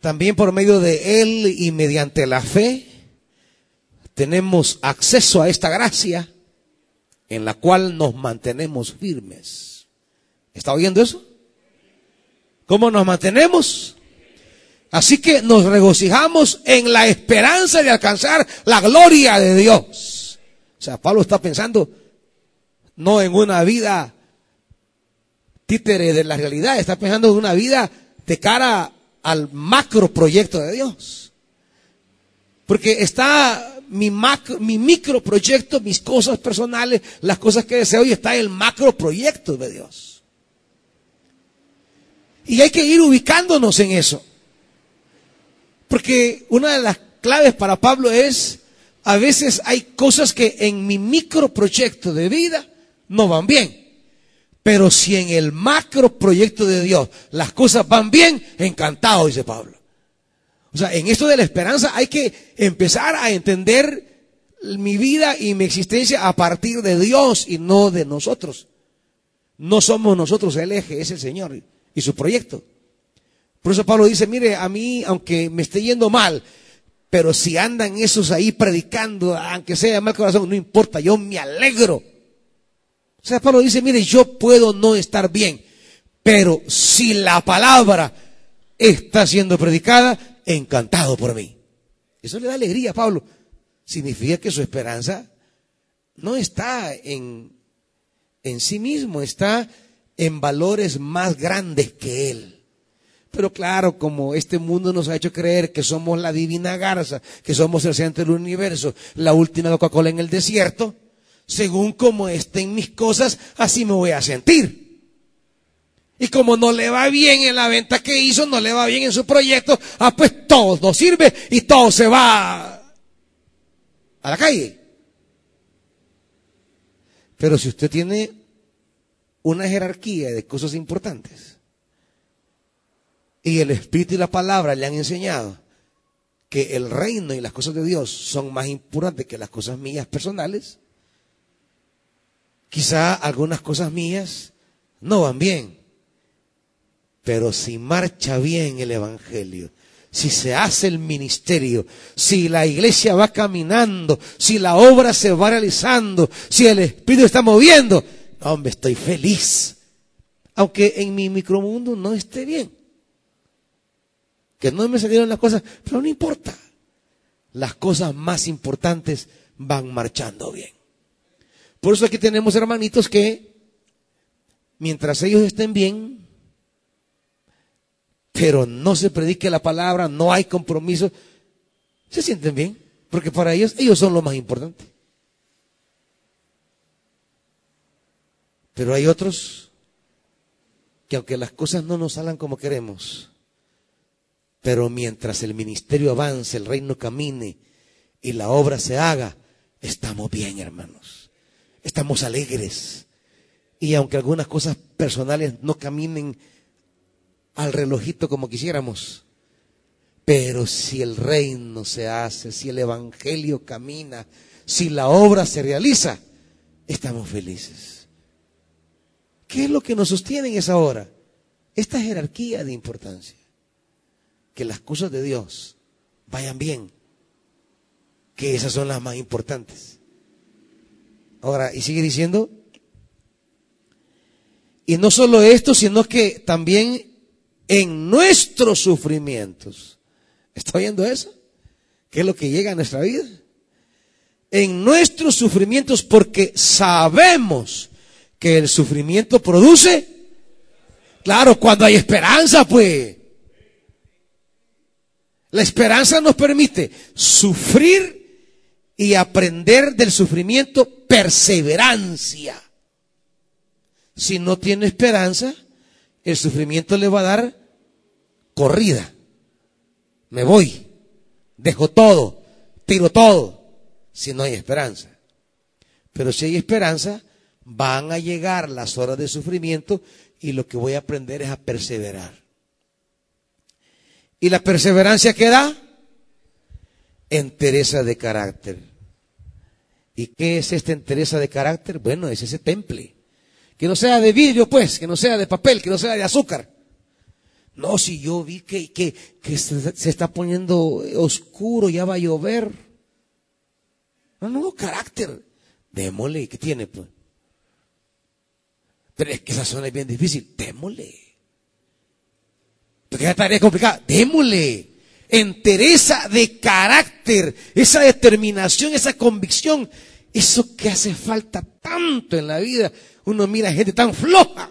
S1: También por medio de Él y mediante la fe tenemos acceso a esta gracia en la cual nos mantenemos firmes. ¿Está oyendo eso? ¿Cómo nos mantenemos? Así que nos regocijamos en la esperanza de alcanzar la gloria de Dios. Sea, Pablo está pensando no en una vida títere de la realidad, está pensando en una vida de cara al macro proyecto de Dios. Porque está mi, macro, mi micro proyecto, mis cosas personales, las cosas que deseo y está el macro proyecto de Dios. Y hay que ir ubicándonos en eso. Porque una de las claves para Pablo es, a veces hay cosas que en mi micro proyecto de vida no van bien. Pero si en el macro proyecto de Dios las cosas van bien, encantado, dice Pablo. O sea, en esto de la esperanza hay que empezar a entender mi vida y mi existencia a partir de Dios y no de nosotros. No somos nosotros el eje, es el Señor y su proyecto. Por eso Pablo dice, mire, a mí, aunque me esté yendo mal, pero si andan esos ahí predicando, aunque sea de mal corazón, no importa, yo me alegro o sea, Pablo dice, mire, yo puedo no estar bien, pero si la palabra está siendo predicada, encantado por mí. Eso le da alegría a Pablo. Significa que su esperanza no está en, en sí mismo, está en valores más grandes que él. Pero claro, como este mundo nos ha hecho creer que somos la divina garza, que somos el centro del universo, la última Coca-Cola en el desierto, según como estén mis cosas, así me voy a sentir. Y como no le va bien en la venta que hizo, no le va bien en su proyecto, ah, pues todo no sirve y todo se va a la calle. Pero si usted tiene una jerarquía de cosas importantes y el Espíritu y la palabra le han enseñado que el reino y las cosas de Dios son más importantes que las cosas mías personales, Quizá algunas cosas mías no van bien, pero si marcha bien el Evangelio, si se hace el ministerio, si la iglesia va caminando, si la obra se va realizando, si el Espíritu está moviendo, hombre, estoy feliz. Aunque en mi micromundo no esté bien. Que no me salieron las cosas, pero no importa. Las cosas más importantes van marchando bien. Por eso aquí tenemos hermanitos que, mientras ellos estén bien, pero no se predique la palabra, no hay compromiso, se sienten bien, porque para ellos, ellos son lo más importante. Pero hay otros que aunque las cosas no nos salgan como queremos, pero mientras el ministerio avance, el reino camine y la obra se haga, estamos bien, hermanos estamos alegres. Y aunque algunas cosas personales no caminen al relojito como quisiéramos, pero si el reino se hace, si el evangelio camina, si la obra se realiza, estamos felices. ¿Qué es lo que nos sostiene en esa hora? Esta jerarquía de importancia. Que las cosas de Dios vayan bien. Que esas son las más importantes. Ahora, y sigue diciendo, Y no solo esto, sino que también en nuestros sufrimientos. ¿Está oyendo eso? ¿Qué es lo que llega a nuestra vida? En nuestros sufrimientos porque sabemos que el sufrimiento produce. Claro, cuando hay esperanza, pues. La esperanza nos permite sufrir y aprender del sufrimiento perseverancia. Si no tiene esperanza, el sufrimiento le va a dar corrida. Me voy, dejo todo, tiro todo, si no hay esperanza. Pero si hay esperanza, van a llegar las horas de sufrimiento y lo que voy a aprender es a perseverar. ¿Y la perseverancia que da? Entereza de carácter. ¿Y qué es esta entereza de carácter? Bueno, es ese temple. Que no sea de vidrio, pues, que no sea de papel, que no sea de azúcar. No, si yo vi que, que, que se, se, está poniendo oscuro, ya va a llover. No, no, carácter. Démosle, ¿qué tiene? Pues? Pero es que esa zona es bien difícil. Démosle. Porque esa tarea es complicada. Démosle. Entereza de carácter, esa determinación, esa convicción, eso que hace falta tanto en la vida. Uno mira a gente tan floja.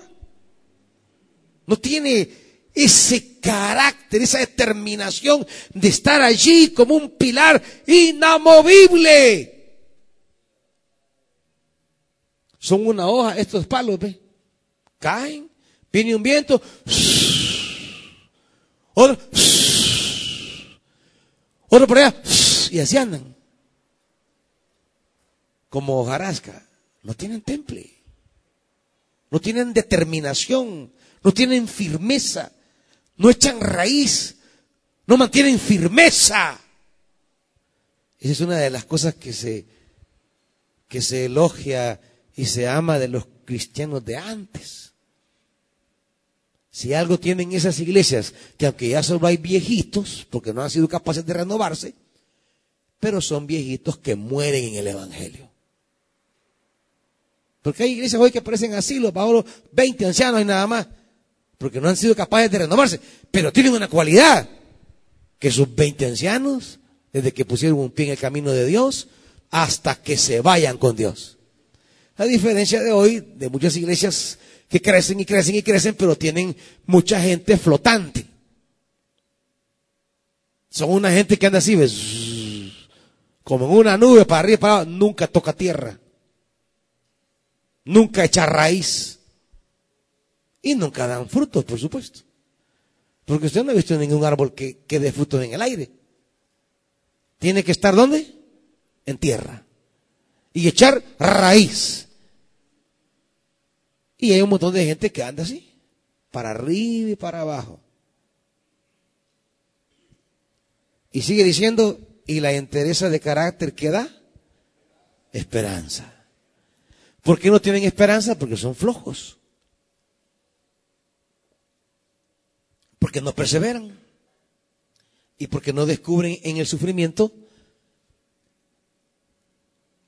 S1: No tiene ese carácter, esa determinación de estar allí como un pilar inamovible. Son una hoja estos palos, ¿ve? Caen, viene un viento, otro, otro por allá, y así andan. Como hojarasca. No tienen temple. No tienen determinación. No tienen firmeza no echan raíz, no mantienen firmeza. Esa es una de las cosas que se, que se elogia y se ama de los cristianos de antes. Si algo tienen esas iglesias, que aunque ya solo hay viejitos, porque no han sido capaces de renovarse, pero son viejitos que mueren en el Evangelio. Porque hay iglesias hoy que parecen asilos, para los 20 ancianos y nada más porque no han sido capaces de renovarse, pero tienen una cualidad, que sus 20 ancianos, desde que pusieron un pie en el camino de Dios, hasta que se vayan con Dios. A diferencia de hoy, de muchas iglesias que crecen y crecen y crecen, pero tienen mucha gente flotante. Son una gente que anda así, como en una nube para arriba y para abajo, nunca toca tierra. Nunca echa raíz. Y nunca dan frutos, por supuesto. Porque usted no ha visto ningún árbol que, que dé frutos en el aire. Tiene que estar ¿dónde? En tierra. Y echar raíz. Y hay un montón de gente que anda así, para arriba y para abajo. Y sigue diciendo, y la entereza de carácter que da, esperanza. ¿Por qué no tienen esperanza? Porque son flojos. Porque no perseveran. Y porque no descubren en el sufrimiento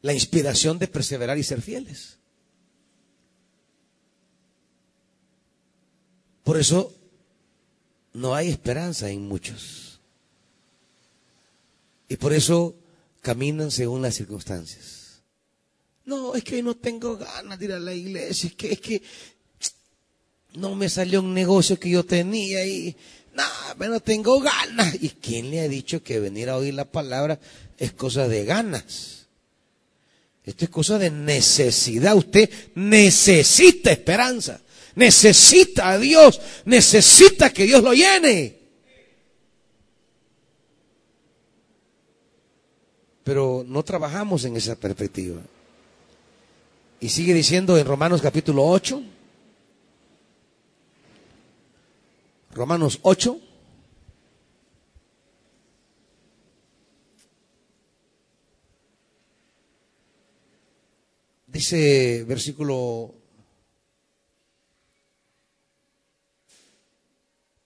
S1: la inspiración de perseverar y ser fieles. Por eso no hay esperanza en muchos. Y por eso caminan según las circunstancias. No, es que no tengo ganas de ir a la iglesia, es que, es que no me salió un negocio que yo tenía y nada, no tengo ganas. ¿Y quién le ha dicho que venir a oír la palabra es cosa de ganas? Esto es cosa de necesidad. Usted necesita esperanza, necesita a Dios, necesita que Dios lo llene. Pero no trabajamos en esa perspectiva. Y sigue diciendo en Romanos capítulo 8, Romanos 8. Dice versículo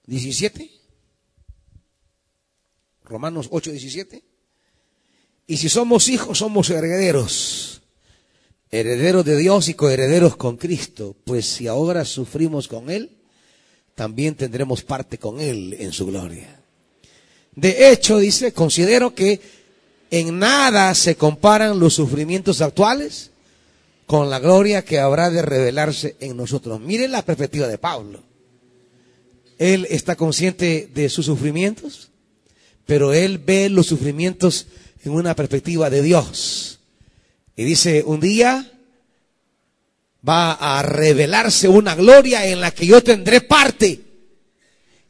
S1: 17. Romanos 8, 17. Y si somos hijos, somos herederos. herederos de Dios y coherederos con Cristo, pues si ahora sufrimos con Él, también tendremos parte con Él en su gloria. De hecho, dice, considero que en nada se comparan los sufrimientos actuales con la gloria que habrá de revelarse en nosotros. Miren la perspectiva de Pablo. Él está consciente de sus sufrimientos, pero él ve los sufrimientos en una perspectiva de Dios. Y dice, un día va a revelarse una gloria en la que yo tendré parte.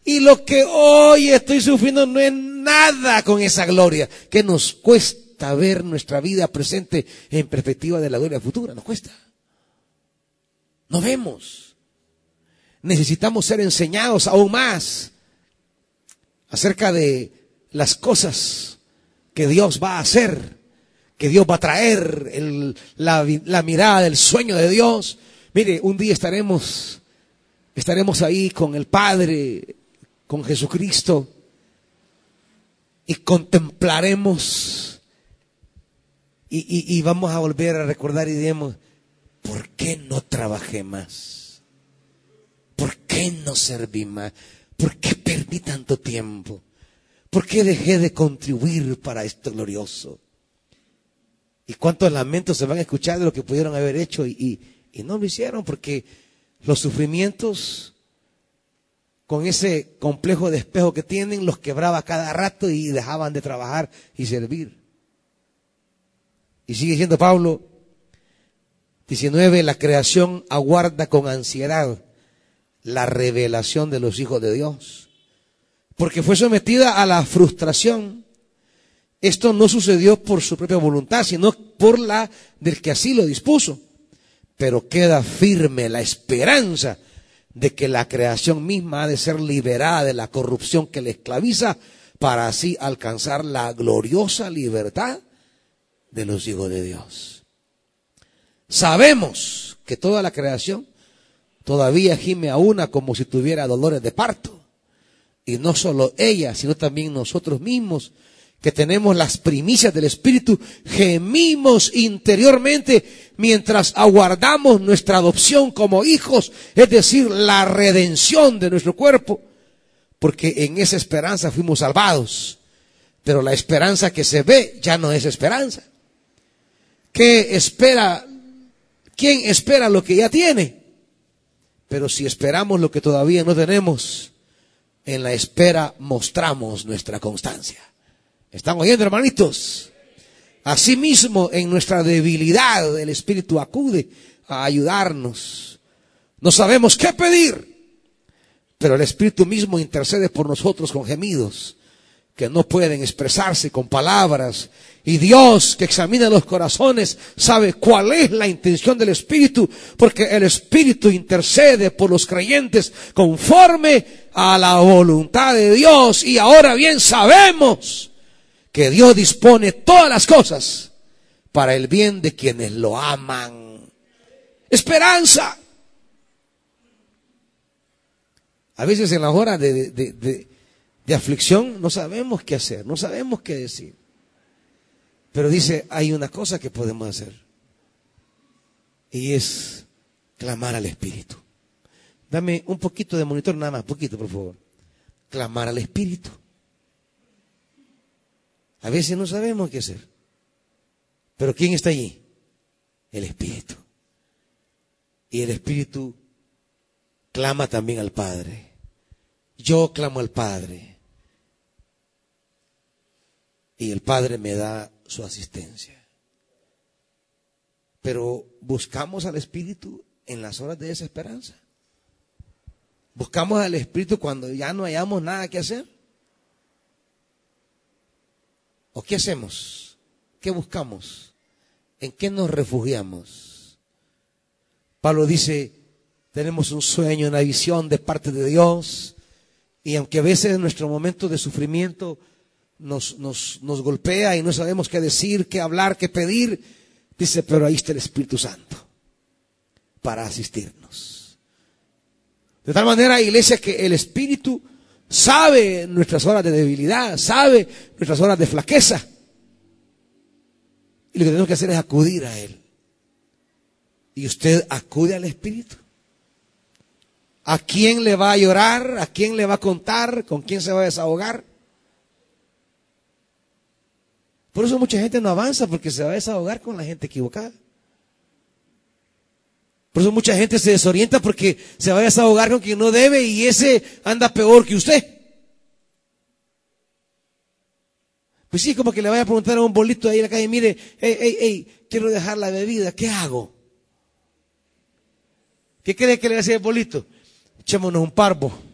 S1: Y lo que hoy estoy sufriendo no es nada con esa gloria, que nos cuesta ver nuestra vida presente en perspectiva de la gloria futura, nos cuesta. No vemos. Necesitamos ser enseñados aún más acerca de las cosas que Dios va a hacer, que Dios va a traer, la, mirada del sueño de Dios. Mire, un día estaremos, estaremos ahí con el Padre, con Jesucristo, y contemplaremos y, vamos a volver a recordar y diremos, ¿por qué no trabajé más? ¿Por qué no serví más? ¿Por qué perdí tanto tiempo? ¿Por qué dejé de contribuir para esto glorioso? ¿Y cuántos lamentos se van a escuchar de lo que pudieron haber hecho y, y no lo hicieron? Porque los sufrimientos con ese complejo de espejo que tienen, los quebraba cada rato y dejaban de trabajar y servir. Y sigue diciendo Pablo, 19, la creación aguarda con ansiedad la revelación de los hijos de Dios, porque fue sometida a la frustración. Esto no sucedió por su propia voluntad, sino por la del que así lo dispuso. Pero queda firme la esperanza de que la creación misma ha de ser liberada de la corrupción que le esclaviza para así alcanzar la gloriosa libertad de los hijos de Dios. Sabemos que toda la creación todavía gime a una como si tuviera dolores de parto. Y no solo ella, sino también nosotros mismos, que tenemos las primicias del Espíritu, gemimos interiormente mientras aguardamos nuestra adopción como hijos, es decir, la redención de nuestro cuerpo, porque en esa esperanza fuimos salvados. Pero la esperanza que se ve ya no es esperanza. ¿Qué espera? ¿Quién espera lo que ya tiene? Pero si esperamos lo que todavía no tenemos, en la espera mostramos nuestra constancia. ¿Están oyendo, hermanitos? Asimismo, en nuestra debilidad, el Espíritu acude a ayudarnos. No sabemos qué pedir, pero el Espíritu mismo intercede por nosotros con gemidos que no pueden expresarse con palabras. Y Dios, que examina los corazones, sabe cuál es la intención del Espíritu, porque el Espíritu intercede por los creyentes conforme a la voluntad de Dios. Y ahora bien sabemos que Dios dispone todas las cosas para el bien de quienes lo aman. Esperanza. A veces en la hora de, de, aflicción no sabemos qué hacer, no sabemos qué decir. Pero dice, hay una cosa que podemos hacer. Y es clamar al Espíritu. Dame un poquito de monitor, nada más, poquito, por favor. Clamar al Espíritu. A veces no sabemos qué hacer. Pero ¿quién está allí? El Espíritu. Y el Espíritu clama también al Padre. Yo clamo al Padre. Y el Padre me da su asistencia. Pero buscamos al Espíritu en las horas de desesperanza. Buscamos al Espíritu cuando ya no hayamos nada que hacer. ¿O qué hacemos? ¿Qué buscamos? ¿En qué nos refugiamos? Pablo dice, tenemos un sueño, una visión de parte de Dios, y aunque a veces en nuestro momento de sufrimiento nos, nos, nos golpea y no sabemos qué decir, qué hablar, qué pedir, dice, pero ahí está el Espíritu Santo para asistirnos. De tal manera, iglesia, que el Espíritu sabe nuestras horas de debilidad, sabe nuestras horas de flaqueza. Y lo que tenemos que hacer es acudir a Él. y usted acude al Espíritu. ¿A quién le va a llorar? ¿A quién le va a contar? ¿Con quién se va a desahogar? Por eso mucha gente no avanza porque se va a desahogar con la gente equivocada. Por eso mucha gente se desorienta porque se va a desahogar con quien no debe y ese anda peor que usted. Pues sí, como que le vaya a preguntar a un bolito ahí en la calle, mire, hey, hey, hey, quiero dejar la bebida, ¿qué hago? ¿Qué cree que le va a decir el bolito? Echémonos un parvo.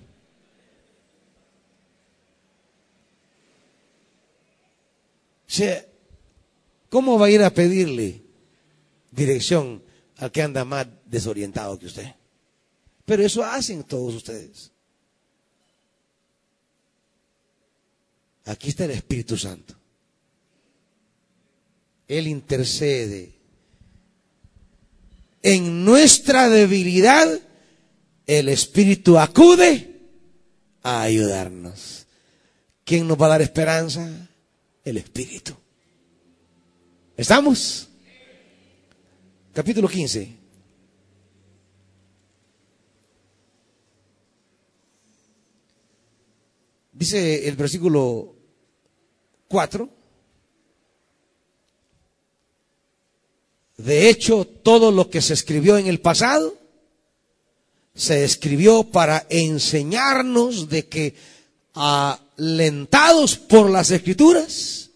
S1: ¿Cómo va a ir a pedirle dirección al que anda más desorientado que usted? Pero eso hacen todos ustedes. Aquí está el Espíritu Santo. Él intercede. En nuestra debilidad, el Espíritu acude a ayudarnos. ¿Quién nos va a dar esperanza? El Espíritu. ¿Estamos? Capítulo 15. Dice el versículo 4. De hecho, todo lo que se escribió en el pasado se escribió para enseñarnos de que alentados por las escrituras,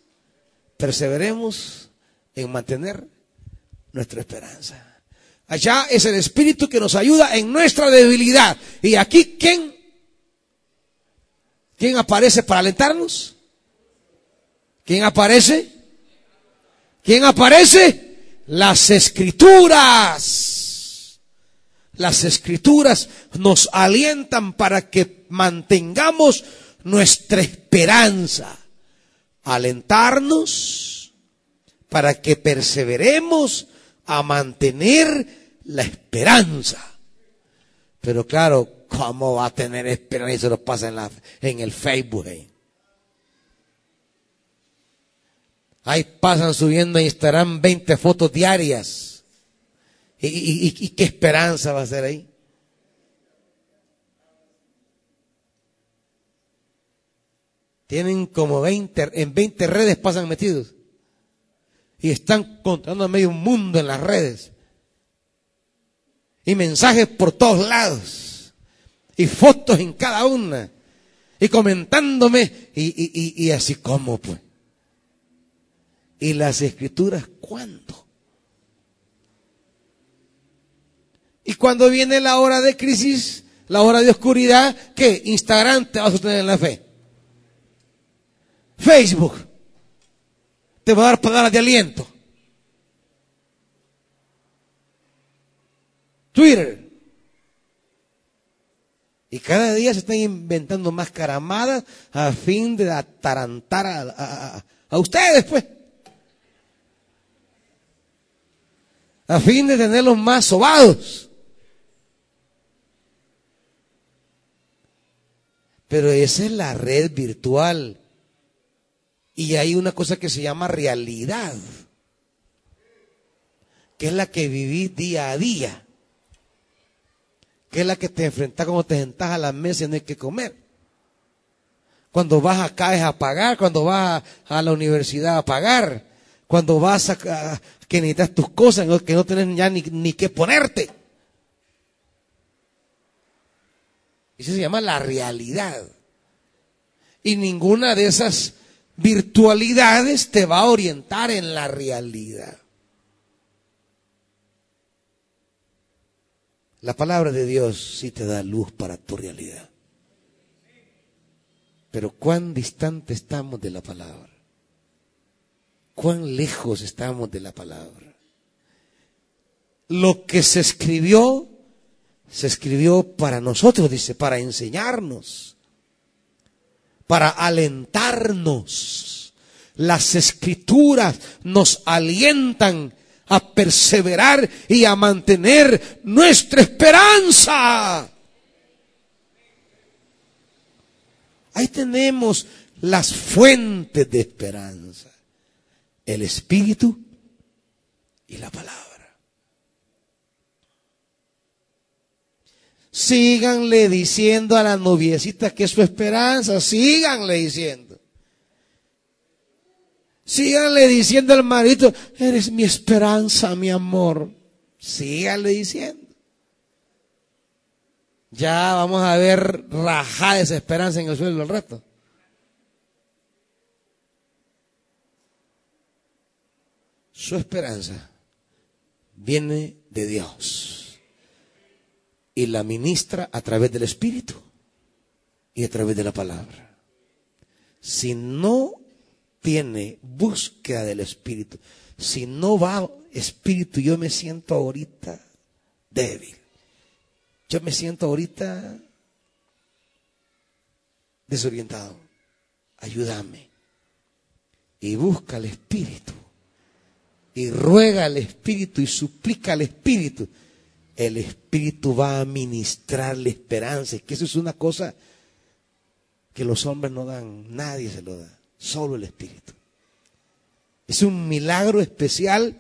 S1: perseveremos en mantener nuestra esperanza. Allá es el Espíritu que nos ayuda en nuestra debilidad. Y aquí, ¿quién? ¿Quién aparece para alentarnos? ¿Quién aparece? ¿Quién aparece? Las escrituras. Las escrituras nos alientan para que mantengamos nuestra esperanza. Alentarnos para que perseveremos a mantener la esperanza. Pero claro, ¿cómo va a tener esperanza? Se lo pasa en, la, en el Facebook. Ahí pasan subiendo a Instagram 20 fotos diarias. ¿Y, y qué esperanza va a ser ahí? Tienen como 20, en 20 redes pasan metidos. Y están contando a medio mundo en las redes. Y mensajes por todos lados. Y fotos en cada una. Y comentándome. Y, y así como pues. ¿Y las escrituras cuándo? Y cuando viene la hora de crisis, la hora de oscuridad, ¿qué? Instagram te va a sostener en la fe. Facebook te va a dar palabras de aliento. Twitter. Y cada día se están inventando más caramadas a fin de atarantar a, a ustedes, pues. A fin de tenerlos más sobados. Pero esa es la red virtual y hay una cosa que se llama realidad, que es la que vivís día a día, que es la que te enfrentas cuando te sentas a la mesa y no hay que comer. Cuando vas acá es a pagar, cuando vas a, la universidad a pagar, cuando vas a, que necesitas tus cosas, que no tienes ya ni, ni que ponerte. Eso se llama la realidad. Y ninguna de esas virtualidades te va a orientar en la realidad. La palabra de Dios sí te da luz para tu realidad. Pero cuán distante estamos de la palabra. Cuán lejos estamos de la palabra. Lo que se escribió, se escribió para nosotros, dice, para enseñarnos para alentarnos. Las escrituras nos alientan a perseverar y a mantener nuestra esperanza. Ahí tenemos las fuentes de esperanza. El Espíritu y la palabra. Síganle diciendo a la noviecita que es su esperanza, síganle diciendo. Síganle diciendo al marido, eres mi esperanza, mi amor. Síganle diciendo. Ya vamos a ver rajada esa esperanza en el suelo del rato. Su esperanza viene de Dios y la ministra a través del Espíritu y a través de la palabra. Si no tiene búsqueda del Espíritu, si no va Espíritu, yo me siento ahorita débil. Yo me siento ahorita desorientado. Ayúdame. Y busca el Espíritu y ruega al Espíritu y suplica al Espíritu, el Espíritu va a ministrarle esperanza. Que eso es una cosa que los hombres no dan, nadie se lo da, solo el Espíritu. Es un milagro especial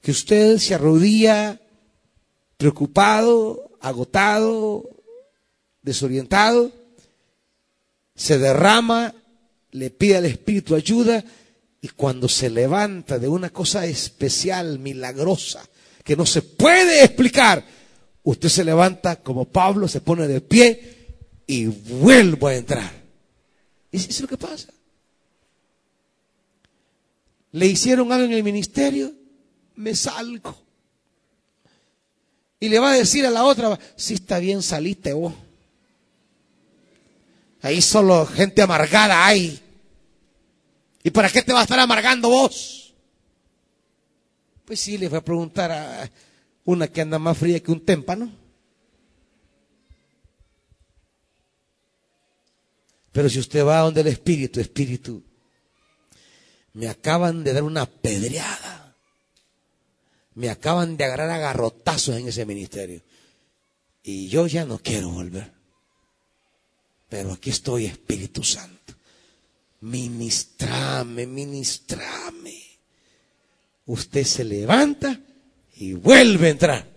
S1: que usted se arrodilla preocupado, agotado, desorientado, se derrama, le pide al Espíritu ayuda y cuando se levanta de una cosa especial, milagrosa, que no se puede explicar, usted se levanta como Pablo, se pone de pie y vuelve a entrar. Y eso es lo que pasa. Le hicieron algo en el ministerio, me salgo. Y le va a decir a la otra, si está bien, saliste vos. Ahí solo gente amargada hay. ¿Y para qué te va a estar amargando vos? Pues sí, le voy a preguntar a una que anda más fría que un témpano. Pero si usted va donde el Espíritu, Espíritu, me acaban de dar una pedreada. Me acaban de agarrar a garrotazos en ese ministerio. Y yo ya no quiero volver. Pero aquí estoy, Espíritu Santo ministrame, ministrame. Usted se levanta y vuelve a entrar.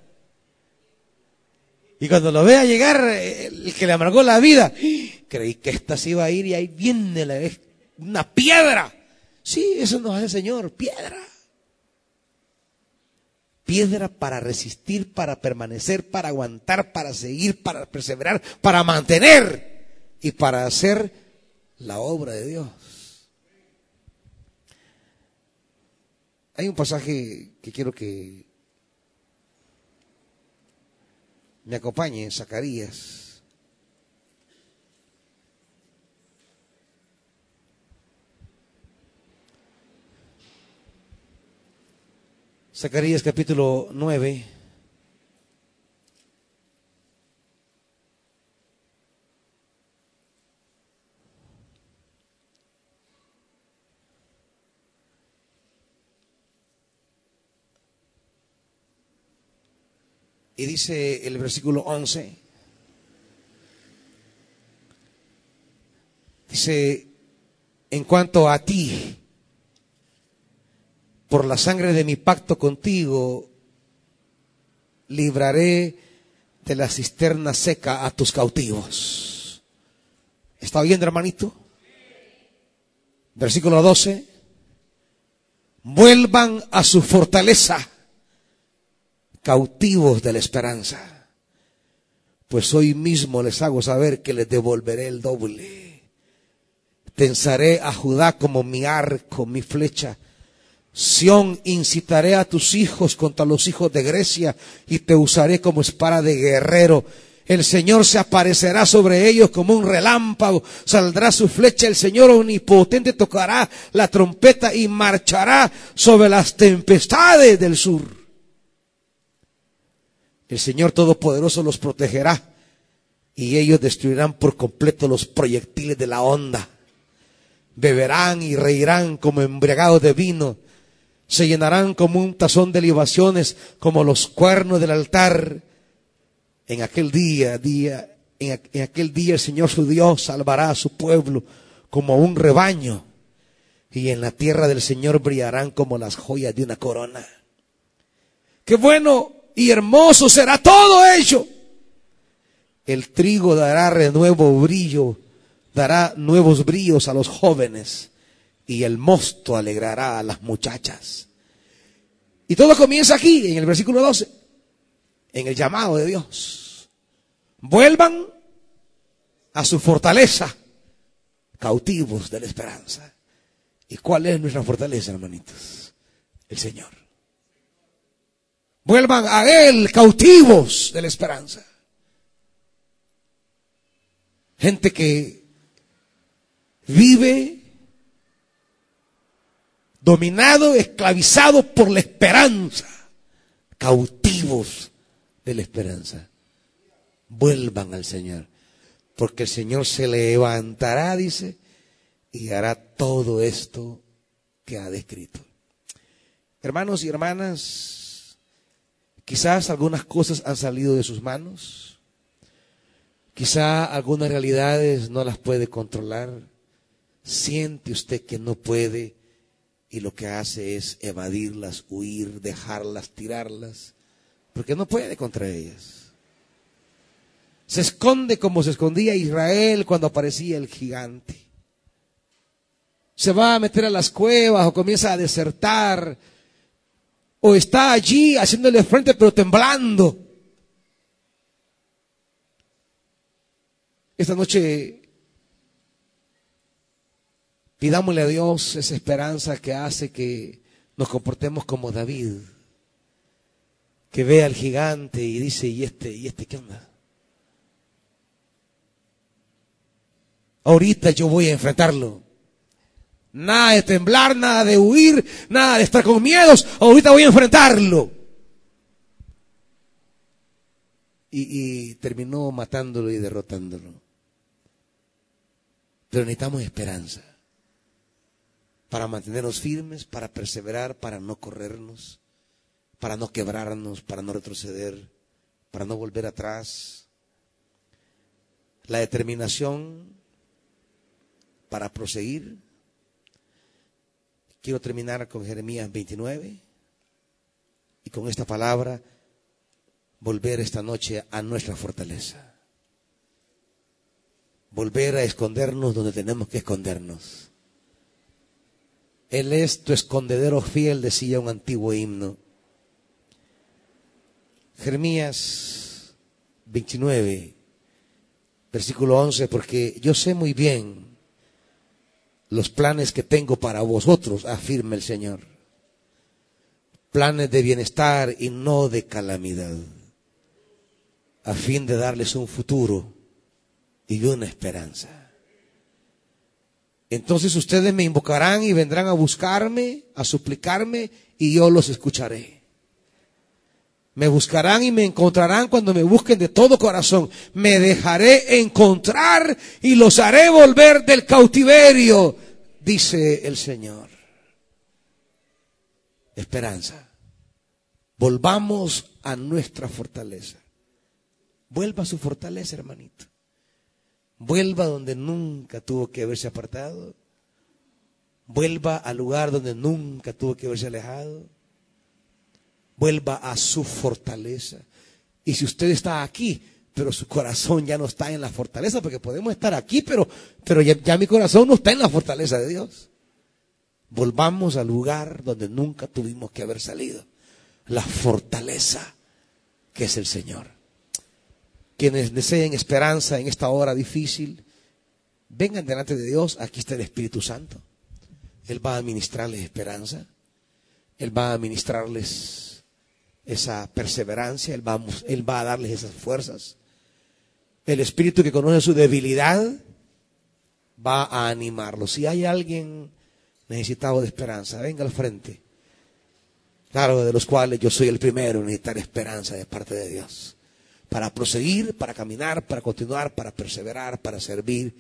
S1: Y cuando lo vea llegar, el que le amargó la vida, creí que esta se iba a ir y ahí viene la, una piedra. Sí, eso nos hace el Señor, piedra. Piedra para resistir, para permanecer, para aguantar, para seguir, para perseverar, para mantener y para hacer la obra de Dios. Hay un pasaje que quiero que me acompañe, Zacarías. Zacarías capítulo 9. Y dice el versículo 11, dice, en cuanto a ti, por la sangre de mi pacto contigo, libraré de la cisterna seca a tus cautivos. ¿Está oyendo, hermanito? Versículo 12. Vuelvan a su fortaleza cautivos de la esperanza. Pues hoy mismo les hago saber que les devolveré el doble. Tensaré a Judá como mi arco, mi flecha. Sión incitaré a tus hijos contra los hijos de Grecia y te usaré como espada de guerrero. El Señor se aparecerá sobre ellos como un relámpago, saldrá su flecha, el Señor omnipotente tocará la trompeta y marchará sobre las tempestades del sur. El Señor Todopoderoso los protegerá y ellos destruirán por completo los proyectiles de la onda. Beberán y reirán como embriagados de vino. Se llenarán como un tazón de libaciones, como los cuernos del altar. En aquel día, día, en, en aquel día el Señor su Dios salvará a su pueblo como un rebaño. Y en la tierra del Señor brillarán como las joyas de una corona. Qué bueno y hermoso será todo ello. El trigo dará renuevo brillo, dará nuevos brillos a los jóvenes y el mosto alegrará a las muchachas. Y todo comienza aquí, en el versículo 12, en el llamado de Dios. Vuelvan a su fortaleza, cautivos de la esperanza. ¿Y cuál es nuestra fortaleza, hermanitos? El Señor. Vuelvan a Él, cautivos de la esperanza. Gente que vive dominado, esclavizado por la esperanza, cautivos de la esperanza. Vuelvan al Señor, porque el Señor se levantará, dice, y hará todo esto que ha descrito. Hermanos y hermanas, quizás algunas cosas han salido de sus manos, quizá algunas realidades no las puede controlar, siente usted que no puede y lo que hace es evadirlas, huir, dejarlas, tirarlas, porque no puede contra ellas. Se esconde como se escondía Israel cuando aparecía el gigante. Se va a meter a las cuevas o comienza a desertar o está allí haciéndole frente pero temblando. Esta noche Pidámosle a Dios esa esperanza que hace que nos comportemos como David, que ve al gigante y dice, ¿y este, y este qué onda? Ahorita yo voy a enfrentarlo. Nada de temblar, nada de huir, nada de estar con miedos. Ahorita voy a enfrentarlo. Y, y terminó matándolo y derrotándolo. Pero necesitamos esperanza para mantenernos firmes, para perseverar, para no corrernos, para no quebrarnos, para no retroceder, para no volver atrás. La determinación para proseguir. Quiero terminar con Jeremías 29 y con esta palabra volver esta noche a nuestra fortaleza. Volver a escondernos donde tenemos que escondernos él es tu escondedero fiel, decía un antiguo himno. Jeremías 29, versículo 11, porque yo sé muy bien los planes que tengo para vosotros, afirma el Señor. Planes de bienestar y no de calamidad, a fin de darles un futuro y una esperanza. Entonces ustedes me invocarán y vendrán a buscarme, a suplicarme, y yo los escucharé. Me buscarán y me encontrarán cuando me busquen de todo corazón. Me dejaré encontrar y los haré volver del cautiverio, dice el Señor. Esperanza. Volvamos a nuestra fortaleza. Vuelva a su fortaleza, hermanito. Vuelva donde nunca tuvo que haberse apartado. Vuelva al lugar donde nunca tuvo que haberse alejado. Vuelva a su fortaleza. Y si usted está aquí, pero su corazón ya no está en la fortaleza, porque podemos estar aquí, pero, pero ya, ya mi corazón no está en la fortaleza de Dios. Volvamos al lugar donde nunca tuvimos que haber salido. La fortaleza que es el Señor. Quienes deseen esperanza en esta hora difícil, vengan delante de Dios. Aquí está el Espíritu Santo. Él va a ministrarles esperanza. Él va a ministrarles esa perseverancia. Él va, él va a darles esas fuerzas. El Espíritu que conoce su debilidad va a animarlos. Si hay alguien necesitado de esperanza, venga al frente. Claro, de los cuales yo soy el primero en necesitar esperanza de parte de Dios para proseguir, para caminar, para continuar, para perseverar, para servir,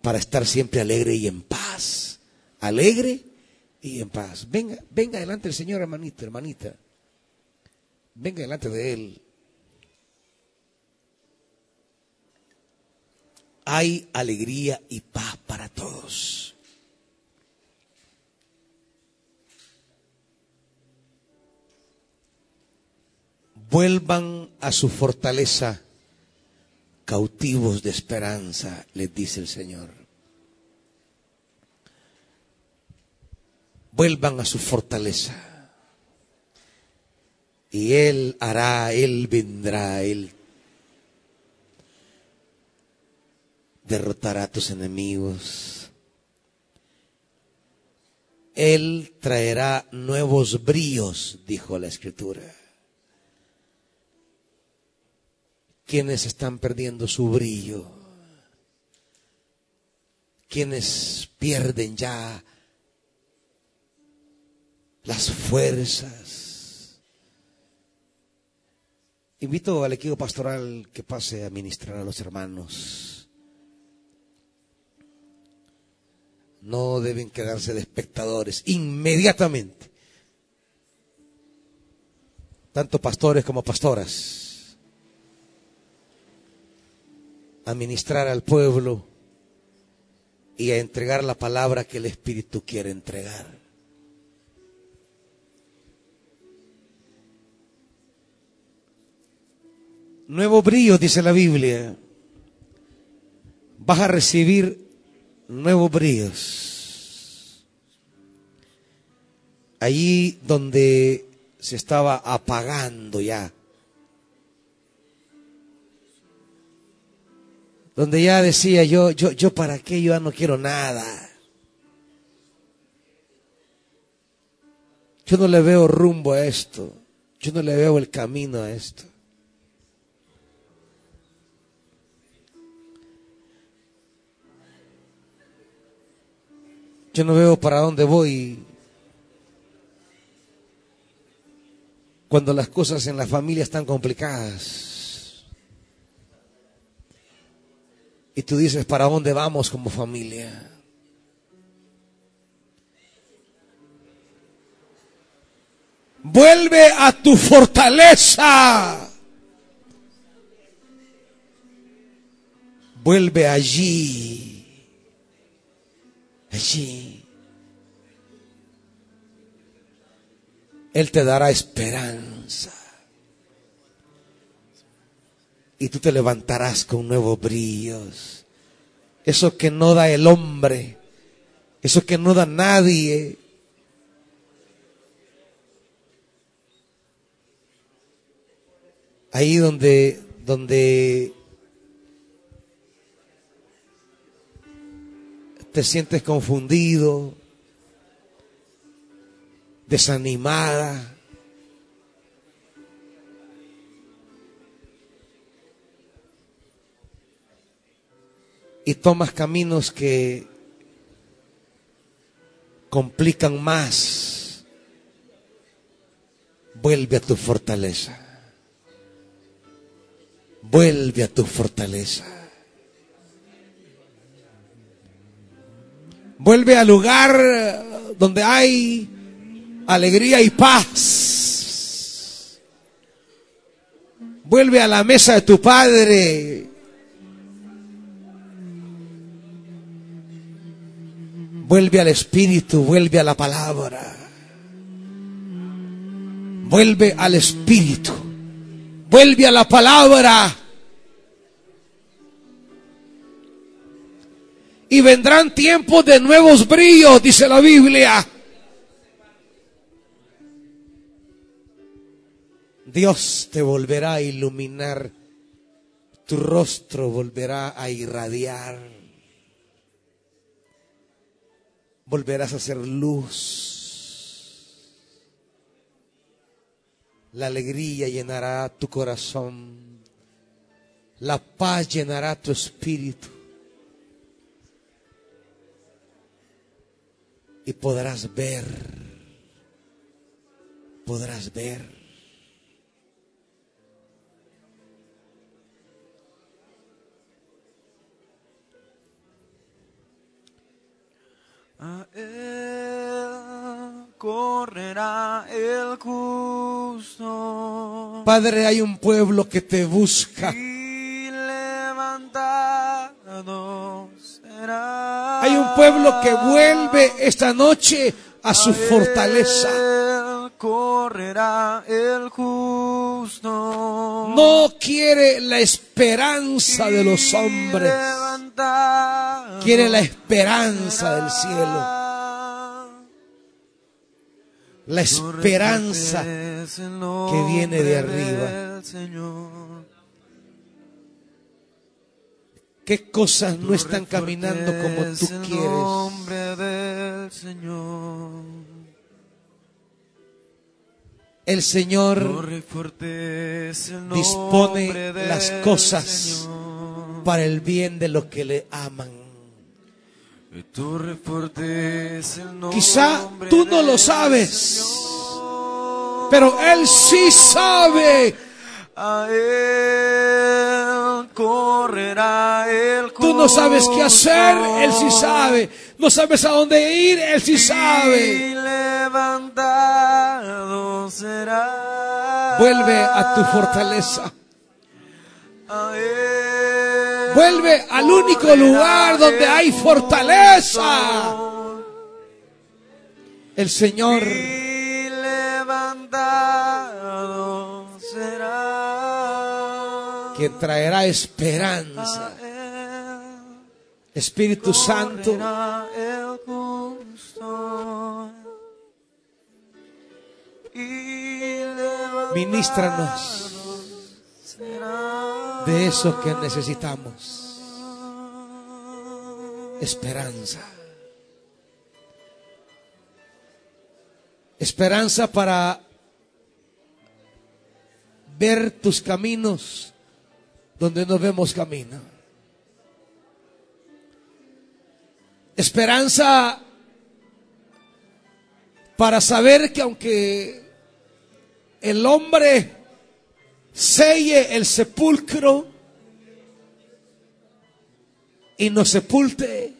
S1: para estar siempre alegre y en paz. Alegre y en paz. Venga, venga delante del Señor, hermanita, hermanita. Venga delante de Él. Hay alegría y paz para todos. vuelvan a su fortaleza, cautivos de esperanza, les dice el Señor. Vuelvan a su fortaleza. Y Él hará, Él vendrá, Él derrotará a tus enemigos. Él traerá nuevos bríos, dijo la escritura. Quienes están perdiendo su brillo, quienes pierden ya las fuerzas. Invito al equipo pastoral que pase a ministrar a los hermanos. no deben quedarse de espectadores inmediatamente. Tanto pastores como pastoras. A ministrar al pueblo y a entregar la palabra que el Espíritu quiere entregar. Nuevo brillo, dice la Biblia. Vas a recibir nuevos bríos. Allí donde se estaba apagando ya. Donde ya decía yo, yo, yo para qué, yo no quiero nada. Yo no le veo rumbo a esto. Yo no le veo el camino a esto. Yo no veo para dónde voy. Cuando las cosas en la familia están complicadas. Y tú dices, ¿para dónde vamos como familia? Vuelve a tu fortaleza. Vuelve allí allí. Él te dará esperanza. Y tú te levantarás con nuevos brillos. Eso que no da el hombre. Eso que no da nadie. Ahí donde, donde te sientes confundido, desanimada. Y tomas caminos que complican más. Vuelve a tu fortaleza. Vuelve a tu fortaleza. Vuelve al lugar donde hay alegría y paz. Vuelve a la mesa de tu Padre. Vuelve al Espíritu, vuelve a la palabra. Vuelve al Espíritu. Vuelve a la palabra. Y vendrán tiempos de nuevos brillos, dice la Biblia. Dios te volverá a iluminar, tu rostro volverá a irradiar, volverás a ser luz. La alegría llenará tu corazón, la paz llenará tu espíritu. Y podrás ver, podrás ver.
S2: A él correrá el justo.
S1: Padre, hay un pueblo que te busca.
S2: Y levantado
S1: hay un pueblo que vuelve esta noche a su fortaleza.
S2: correrá el justo.
S1: No quiere la esperanza de los hombres. Quiere la esperanza del cielo. La esperanza
S2: el
S1: que viene de arriba. ¿Qué cosas no están caminando como tú quieres?
S2: nombre del Señor.
S1: El Señor dispone las cosas para el bien de los que le aman. Quizá tú no lo sabes, pero Él sí sabe.
S2: A él correrá el
S1: Tú no sabes qué hacer, Él sí sabe. No sabes a dónde ir, Él sí sabe.
S2: Y levantado será.
S1: Vuelve a tu fortaleza.
S2: A él
S1: Vuelve al único lugar donde hay fortaleza. El Señor traerá esperanza. Espíritu Santo, Ministranos de eso que necesitamos. Esperanza. Esperanza para ver tus caminos donde no vemos camino. Esperanza para saber que aunque el hombre selle el sepulcro y nos sepulte.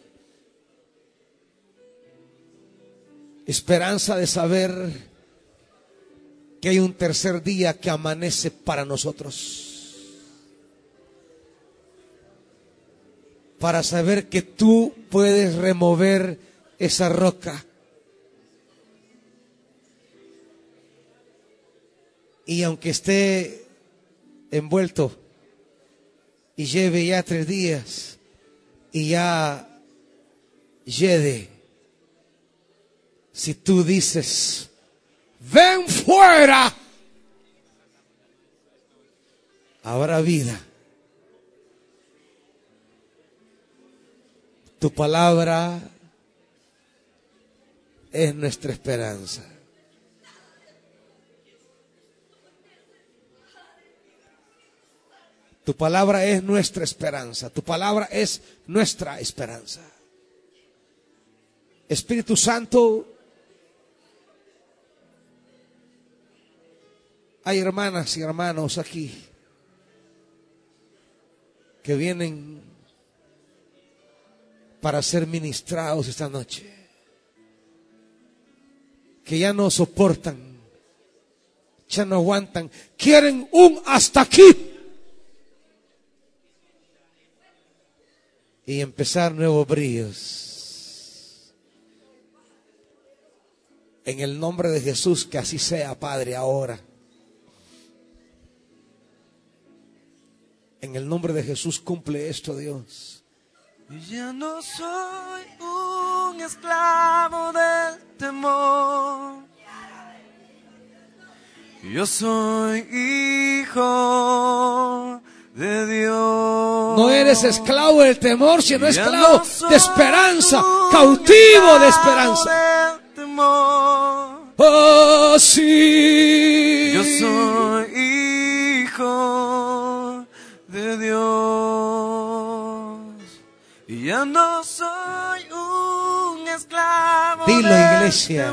S1: Esperanza de saber que hay un tercer día que amanece para nosotros. Para saber que tú puedes remover esa roca. Y aunque esté envuelto y lleve ya tres días y ya llegue, si tú dices, ven fuera, habrá vida. Tu palabra es nuestra esperanza. Tu palabra es nuestra esperanza. Tu palabra es nuestra esperanza. Espíritu Santo, hay hermanas y hermanos aquí que vienen para ser ministrados esta noche, que ya no soportan, ya no aguantan, quieren un hasta aquí. y empezar nuevos brillos. En el nombre de Jesús, que así sea, Padre, ahora. En el nombre de Jesús cumple esto, Dios.
S2: Ya no soy un esclavo del temor. Yo soy hijo de Dios.
S1: No eres esclavo del temor, sino esclavo
S2: no
S1: de esperanza, cautivo de esperanza. Oh, sí.
S2: Yo soy hijo soy un esclavo
S1: Dilo, iglesia.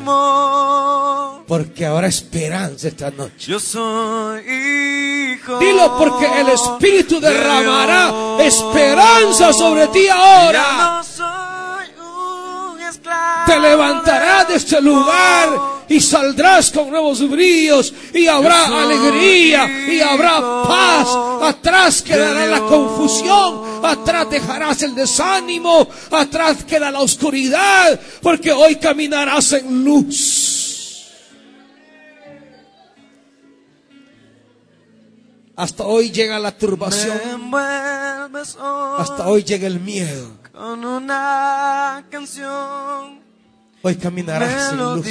S1: Porque habrá esperanza esta noche.
S2: Yo soy hijo.
S1: Dilo porque el Espíritu
S2: de
S1: derramará esperanza sobre ti
S2: Ya
S1: ahora.
S2: no soy un esclavo
S1: Te levantarás de este lugar y saldrás con nuevos bríos y habrá alegría y habrá paz. Atrás quedará la confusión, atrás dejarás el desánimo, atrás queda la oscuridad, porque hoy caminarás en luz. Hasta hoy llega la turbación. Hasta hoy llega el miedo.
S2: Con una canción
S1: Hoy caminarás en luz.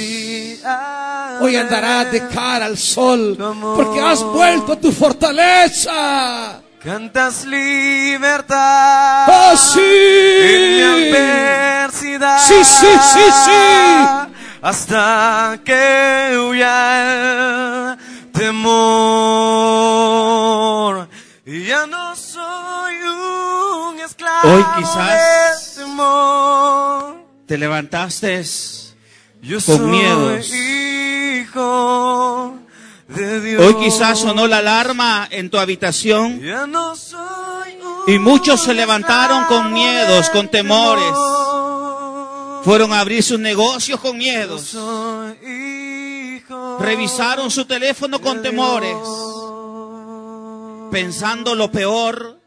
S1: Hoy andarás de cara al sol. Porque has vuelto a tu fortaleza.
S2: Cantas libertad.
S1: ¡Oh, sí!
S2: En mi adversidad.
S1: Sí, sí, sí, sí.
S2: Hasta que huya el temor. Y ya no soy un esclavo
S3: Hoy quizás-
S2: temor.
S3: Te levantaste
S2: Yo
S3: con
S2: soy
S3: miedos.
S2: hijo de Dios.
S3: Hoy quizás sonó la alarma en tu habitación
S2: Ya no soy un
S3: Y muchos se levantaron con miedos, con temores.
S2: temor.
S3: fueron a abrir sus negocios con miedos. Revisaron su teléfono con temores, pensando lo peor